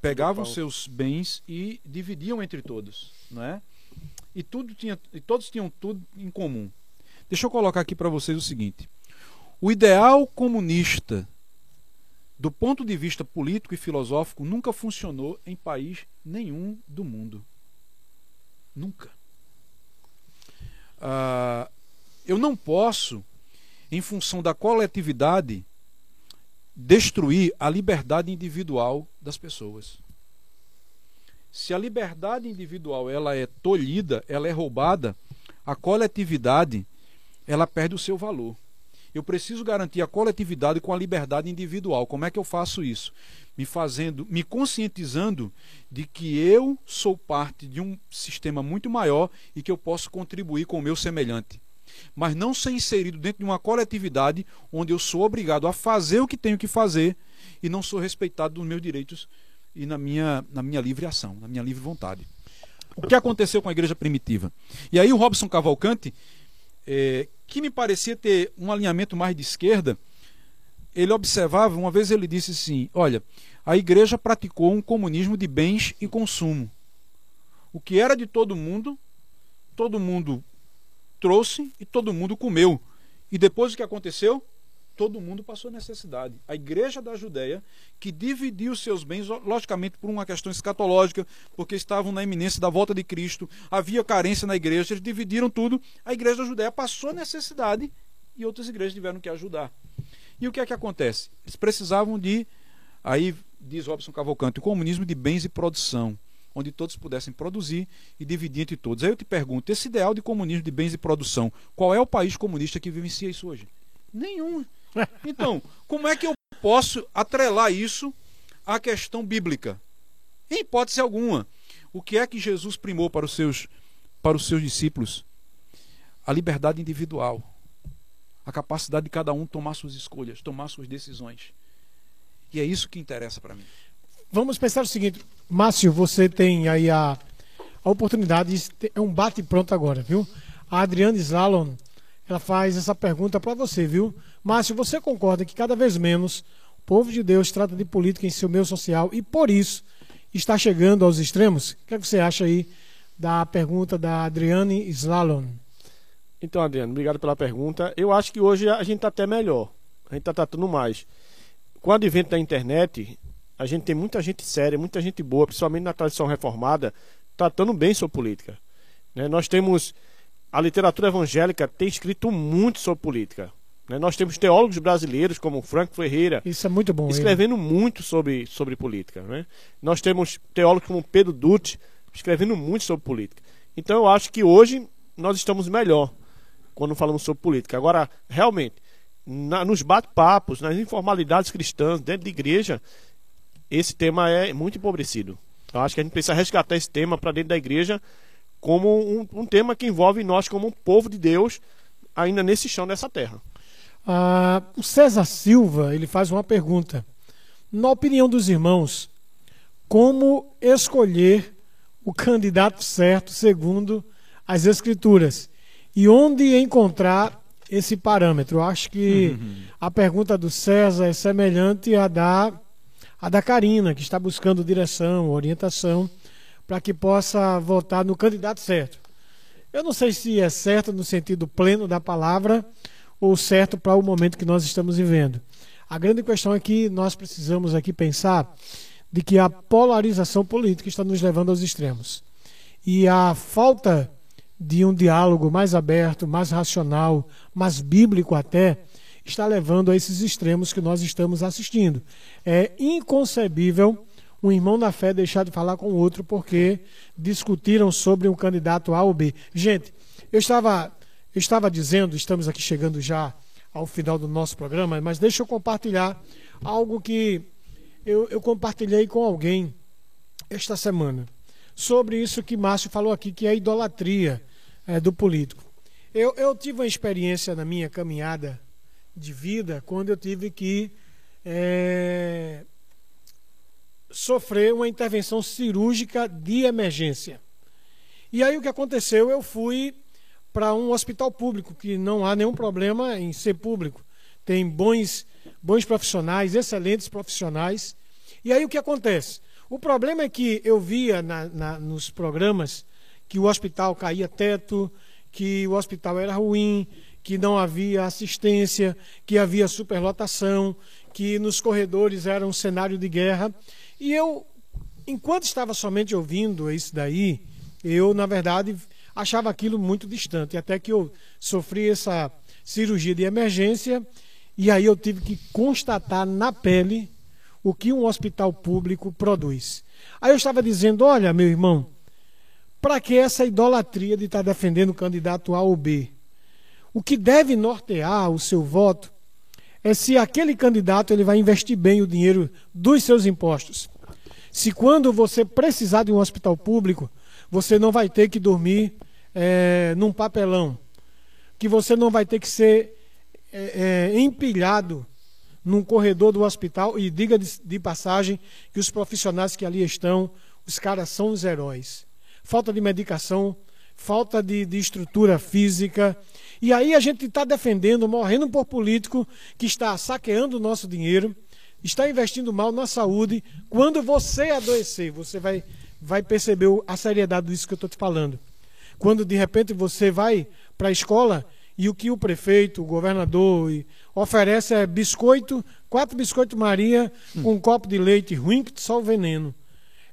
pegavam pão. seus bens e dividiam entre todos, não é? E tudo tinha, e todos tinham tudo em comum. Deixa eu colocar aqui para vocês o seguinte: o ideal comunista, do ponto de vista político e filosófico, nunca funcionou em país nenhum do mundo. Nunca. Ah, eu não posso, em função da coletividade, destruir a liberdade individual das pessoas. Se a liberdade individual ela é tolhida, ela é roubada, a coletividade ela perde o seu valor. Eu preciso garantir a coletividade com a liberdade individual. Como é que eu faço isso? Me fazendo, me conscientizando de que eu sou parte de um sistema muito maior e que eu posso contribuir com o meu semelhante. Mas não ser inserido dentro de uma coletividade onde eu sou obrigado a fazer o que tenho que fazer e não sou respeitado nos meus direitos e na minha, na minha livre ação, na minha livre vontade. O que aconteceu com a igreja primitiva? E aí o Robson Cavalcante, eh, que me parecia ter um alinhamento mais de esquerda, ele observava, uma vez ele disse assim: olha, a igreja praticou um comunismo de bens e consumo. O que era de todo mundo, todo mundo trouxe e todo mundo comeu. E depois o que aconteceu? Todo mundo passou necessidade. A igreja da Judéia, que dividiu seus bens, logicamente por uma questão escatológica, porque estavam na iminência da volta de Cristo, havia carência na igreja, eles dividiram tudo. A igreja da Judéia passou necessidade e outras igrejas tiveram que ajudar. E o que é que acontece? Eles precisavam de, aí diz Robson Cavalcante, o comunismo de bens e produção, onde todos pudessem produzir e dividir entre todos. Aí eu te pergunto, esse ideal de comunismo de bens e produção, qual é o país comunista que vivencia isso hoje? Nenhum. Então, como é que eu posso atrelar isso à questão bíblica? Em hipótese alguma. O que é que Jesus primou para os seus, para os seus discípulos? A liberdade individual. A capacidade de cada um tomar suas escolhas, tomar suas decisões. E é isso que interessa para mim. Vamos pensar o seguinte, Márcio, você tem aí a, a oportunidade, de é um bate pronto agora, viu? A Adriane Slalom, ela faz essa pergunta para você, viu? Márcio, você concorda que cada vez menos o povo de Deus trata de política em seu meio social e por isso está chegando aos extremos? O que, é que você acha aí da pergunta da Adriane Slalom? Então, Adriano, obrigado pela pergunta. Eu acho que hoje a gente está até melhor. A gente está tratando mais. Com o advento da internet, a gente tem muita gente séria, muita gente boa, principalmente na tradição reformada, tratando bem sobre política. Né? Nós temos. A literatura evangélica tem escrito muito sobre política. né? Nós temos teólogos brasileiros como Franco Ferreira, Isso é muito bom. escrevendo muito sobre, sobre política. Né? Nós temos teólogos como Pedro Dutti escrevendo muito sobre política. Então eu acho que hoje nós estamos melhor quando falamos sobre política. Agora, realmente, na- nos bate-papos, nas informalidades cristãs, dentro da igreja, esse tema é muito empobrecido. Eu acho que a gente precisa resgatar esse tema para dentro da igreja como um, um tema que envolve nós como um povo de Deus ainda nesse chão dessa terra. Ah, o César Silva ele faz uma pergunta. Na opinião dos irmãos, como escolher o candidato certo segundo as Escrituras e onde encontrar esse parâmetro. Eu acho que uhum. a pergunta do César é semelhante à da, à da Karina, que está buscando direção, orientação, para que possa votar no candidato certo. Eu não sei se é certo no sentido pleno da palavra ou certo para o momento que nós estamos vivendo. A grande questão é que nós precisamos aqui pensar de que a polarização política está nos levando aos extremos. E a falta de um diálogo mais aberto, mais racional, mais bíblico até, está levando a esses extremos que nós estamos assistindo. É inconcebível um irmão da fé deixar de falar com o outro porque discutiram sobre um candidato A ou B. Gente, eu estava, eu estava dizendo, estamos aqui chegando já ao final do nosso programa, mas deixa eu compartilhar algo que eu, eu compartilhei com alguém esta semana sobre isso que Márcio falou aqui, que é a idolatria é, do político. Eu, eu tive uma experiência na minha caminhada de vida quando eu tive que é, sofrer uma intervenção cirúrgica de emergência. E aí o que aconteceu? Eu fui para um hospital público, que não há nenhum problema em ser público. Tem bons, bons profissionais, excelentes profissionais. E aí o que acontece? O problema é que eu via na, na, nos programas que o hospital caía teto, que o hospital era ruim, que não havia assistência, que havia superlotação, que nos corredores era um cenário de guerra. E eu, enquanto estava somente ouvindo isso daí, eu, na verdade, achava aquilo muito distante, até que eu sofri essa cirurgia de emergência e aí eu tive que constatar na pele o que um hospital público produz. Aí eu estava dizendo: olha, meu irmão, para que essa idolatria de estar defendendo o candidato A ou B? O que deve nortear o seu voto é se aquele candidato ele vai investir bem o dinheiro dos seus impostos. Se quando você precisar de um hospital público, você não vai ter que dormir é, num papelão, que você não vai ter que ser é, é, empilhado num corredor do hospital e diga de, de, passagem que os profissionais que ali estão, os caras são os heróis. Falta de medicação, falta de, de estrutura física. E aí a gente está defendendo, morrendo por político que está saqueando o nosso dinheiro, está investindo mal na saúde. Quando você adoecer, você vai, vai perceber a seriedade disso que eu estou te falando. Quando de repente você vai para a escola e o que o prefeito, o governador oferece é biscoito, quatro biscoitos Maria com um copo de leite ruim que só o veneno.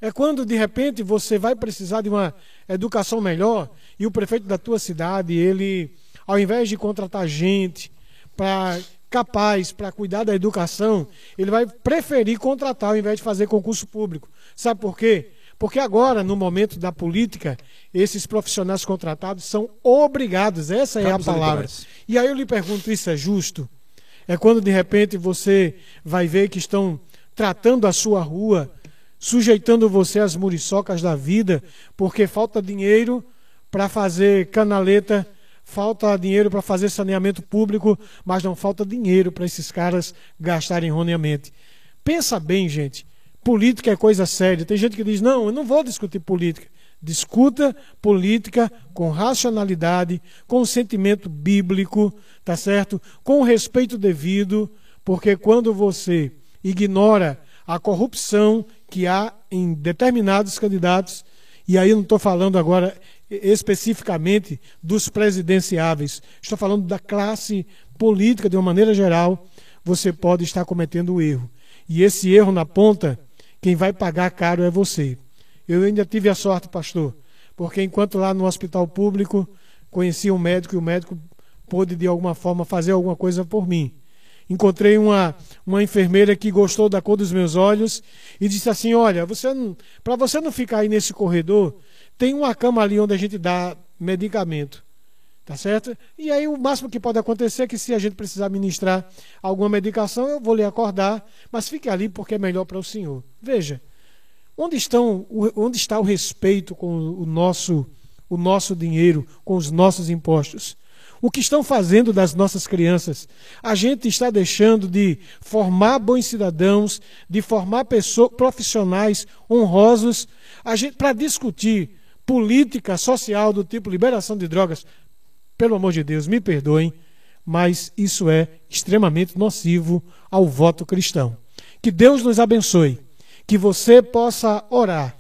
É quando de repente você vai precisar de uma educação melhor e o prefeito da tua cidade, ele ao invés de contratar gente para capaz para cuidar da educação, ele vai preferir contratar ao invés de fazer concurso público. Sabe por quê? Porque agora, no momento da política, esses profissionais contratados são obrigados, essa é a palavra. E aí eu lhe pergunto: isso é justo? É quando de repente você vai ver que estão tratando a sua rua, sujeitando você às muriçocas da vida, porque falta dinheiro para fazer canaleta, falta dinheiro para fazer saneamento público, mas não falta dinheiro para esses caras gastarem erroneamente. Pensa bem, gente. Política é coisa séria. Tem gente que diz: não, eu não vou discutir política. Discuta política com racionalidade, com sentimento bíblico, tá certo? Com respeito devido, porque quando você ignora a corrupção que há em determinados candidatos, e aí eu não estou falando agora especificamente dos presidenciáveis, estou falando da classe política de uma maneira geral, você pode estar cometendo o erro. E esse erro na ponta quem vai pagar caro é você. Eu ainda tive a sorte, pastor, porque enquanto lá no hospital público conheci um médico e o médico pôde de alguma forma fazer alguma coisa por mim. Encontrei uma, uma enfermeira que gostou da cor dos meus olhos e disse assim: Olha, você para você não ficar aí nesse corredor, tem uma cama ali onde a gente dá medicamento. Tá certo? E aí o máximo que pode acontecer é que se a gente precisar ministrar alguma medicação, eu vou lhe acordar, mas fique ali porque é melhor para o senhor. Veja, onde, estão, onde está o respeito com o nosso, o nosso dinheiro, com os nossos impostos? o que estão fazendo das nossas crianças. A gente está deixando de formar bons cidadãos, de formar pessoas, profissionais honrosos, para discutir política social do tipo liberação de drogas. Pelo amor de Deus, me perdoem, mas isso é extremamente nocivo ao voto cristão. Que Deus nos abençoe, que você possa orar,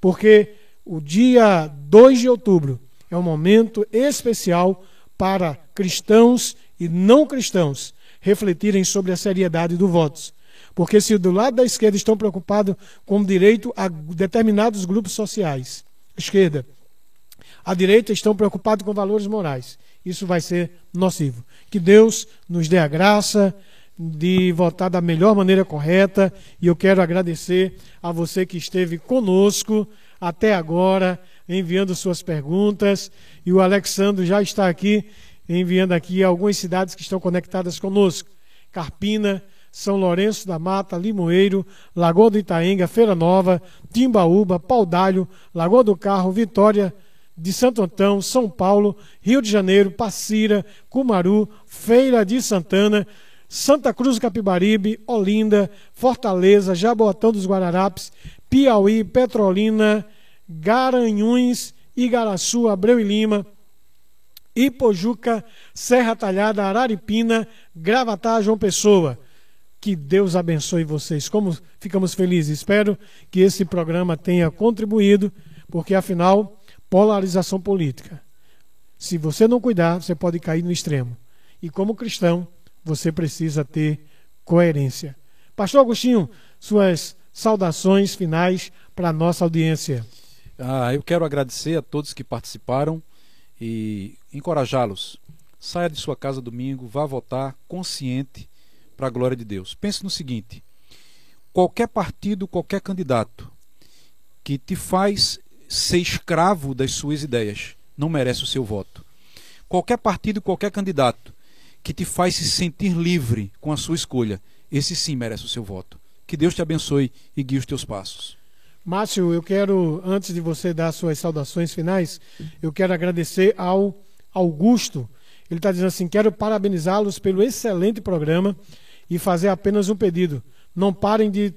porque o dia 2 de outubro é um momento especial para cristãos e não cristãos refletirem sobre a seriedade do voto. Porque se do lado da esquerda estão preocupados com o direito a determinados grupos sociais, esquerda, a direita estão preocupados com valores morais. Isso vai ser nocivo. Que Deus nos dê a graça de votar da melhor maneira correta e eu quero agradecer a você que esteve conosco até agora enviando suas perguntas. E o Alexandre já está aqui enviando aqui algumas cidades que estão conectadas conosco. Carpina, São Lourenço da Mata, Limoeiro, Lagoa do Itaenga, Feira Nova, Timbaúba, Paudalho, Lagoa do Carro, Vitória de Santo Antão, São Paulo, Rio de Janeiro, Passira, Cumaru, Feira de Santana, Santa Cruz do Capibaribe, Olinda, Fortaleza, Jaboatão dos Guararapes, Piauí, Petrolina, Garanhuns, Igaraçu, Abreu e Lima, Ipojuca, Serra Talhada, Araripina, Gravatá, João Pessoa. Que Deus abençoe vocês. Como ficamos felizes. Espero que esse programa tenha contribuído, porque afinal, polarização política. Se você não cuidar, você pode cair no extremo. E como cristão, você precisa ter coerência. Pastor Agostinho, suas saudações finais para a nossa audiência. Ah, eu quero agradecer a todos que participaram e encorajá-los. Saia de sua casa domingo, vá votar consciente para a glória de Deus. Pense no seguinte: qualquer partido, qualquer candidato que te faz ser escravo das suas ideias não merece o seu voto. Qualquer partido, qualquer candidato que te faz se sentir livre com a sua escolha, esse sim merece o seu voto. Que Deus te abençoe e guie os teus passos. Márcio, eu quero, antes de você dar suas saudações finais, eu quero agradecer ao Augusto. Ele está dizendo assim: quero parabenizá-los pelo excelente programa e fazer apenas um pedido. Não parem de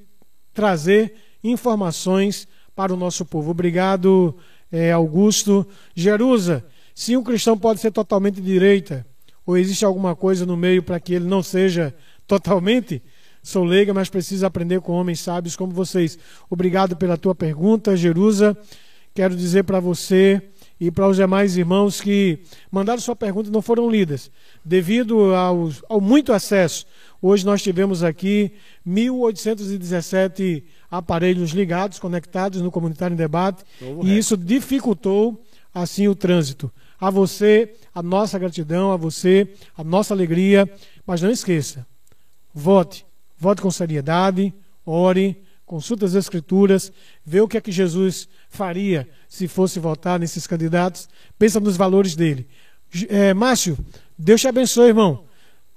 trazer informações para o nosso povo. Obrigado, é, Augusto. Jerusa, se um cristão pode ser totalmente direita, ou existe alguma coisa no meio para que ele não seja totalmente? Sou leiga, mas preciso aprender com homens sábios como vocês. Obrigado pela tua pergunta, Jerusa. Quero dizer para você e para os demais irmãos que mandaram sua pergunta e não foram lidas. Devido ao, ao muito acesso, hoje nós tivemos aqui 1.817 aparelhos ligados, conectados no Comunitário em Debate, Novo e isso dificultou assim o trânsito. A você, a nossa gratidão, a você, a nossa alegria, mas não esqueça, vote vote com seriedade, ore, consulte as Escrituras, vê o que é que Jesus faria se fosse votar nesses candidatos, pensa nos valores dele. É, Márcio, Deus te abençoe, irmão.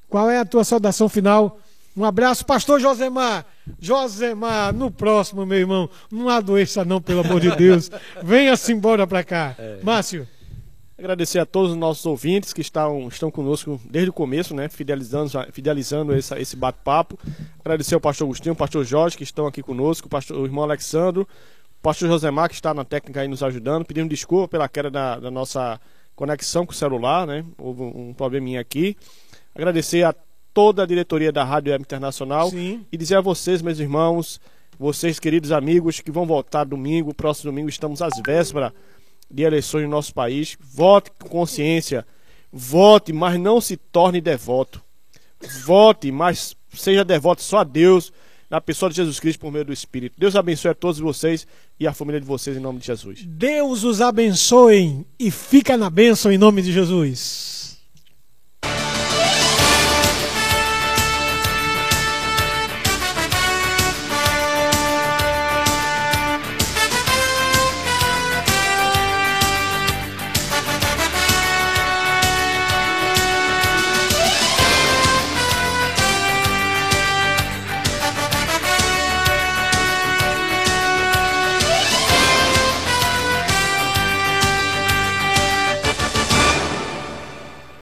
Qual é a tua saudação final? Um abraço, pastor Josemar. Josemar, no próximo, meu irmão. Não adoeça, não, pelo amor de Deus. Venha-se embora para cá. É. Márcio. Agradecer a todos os nossos ouvintes que estão, estão conosco desde o começo, né? Fidelizando, fidelizando essa, esse bate-papo. Agradecer ao pastor Agostinho, ao pastor Jorge, que estão aqui conosco, o, pastor, o irmão Alexandro, o pastor Josemar, que está na técnica aí nos ajudando, pedindo desculpa pela queda da, da nossa conexão com o celular, né? Houve um probleminha aqui. Agradecer a toda a diretoria da Rádio Web Internacional Sim. e dizer a vocês, meus irmãos, vocês queridos amigos que vão voltar domingo, próximo domingo estamos às vésperas de eleições no nosso país. Vote com consciência. Vote, mas não se torne devoto. Vote, mas seja devoto só a Deus, na pessoa de Jesus Cristo por meio do Espírito. Deus abençoe a todos vocês e a família de vocês em nome de Jesus. Deus os abençoe e fica na bênção em nome de Jesus.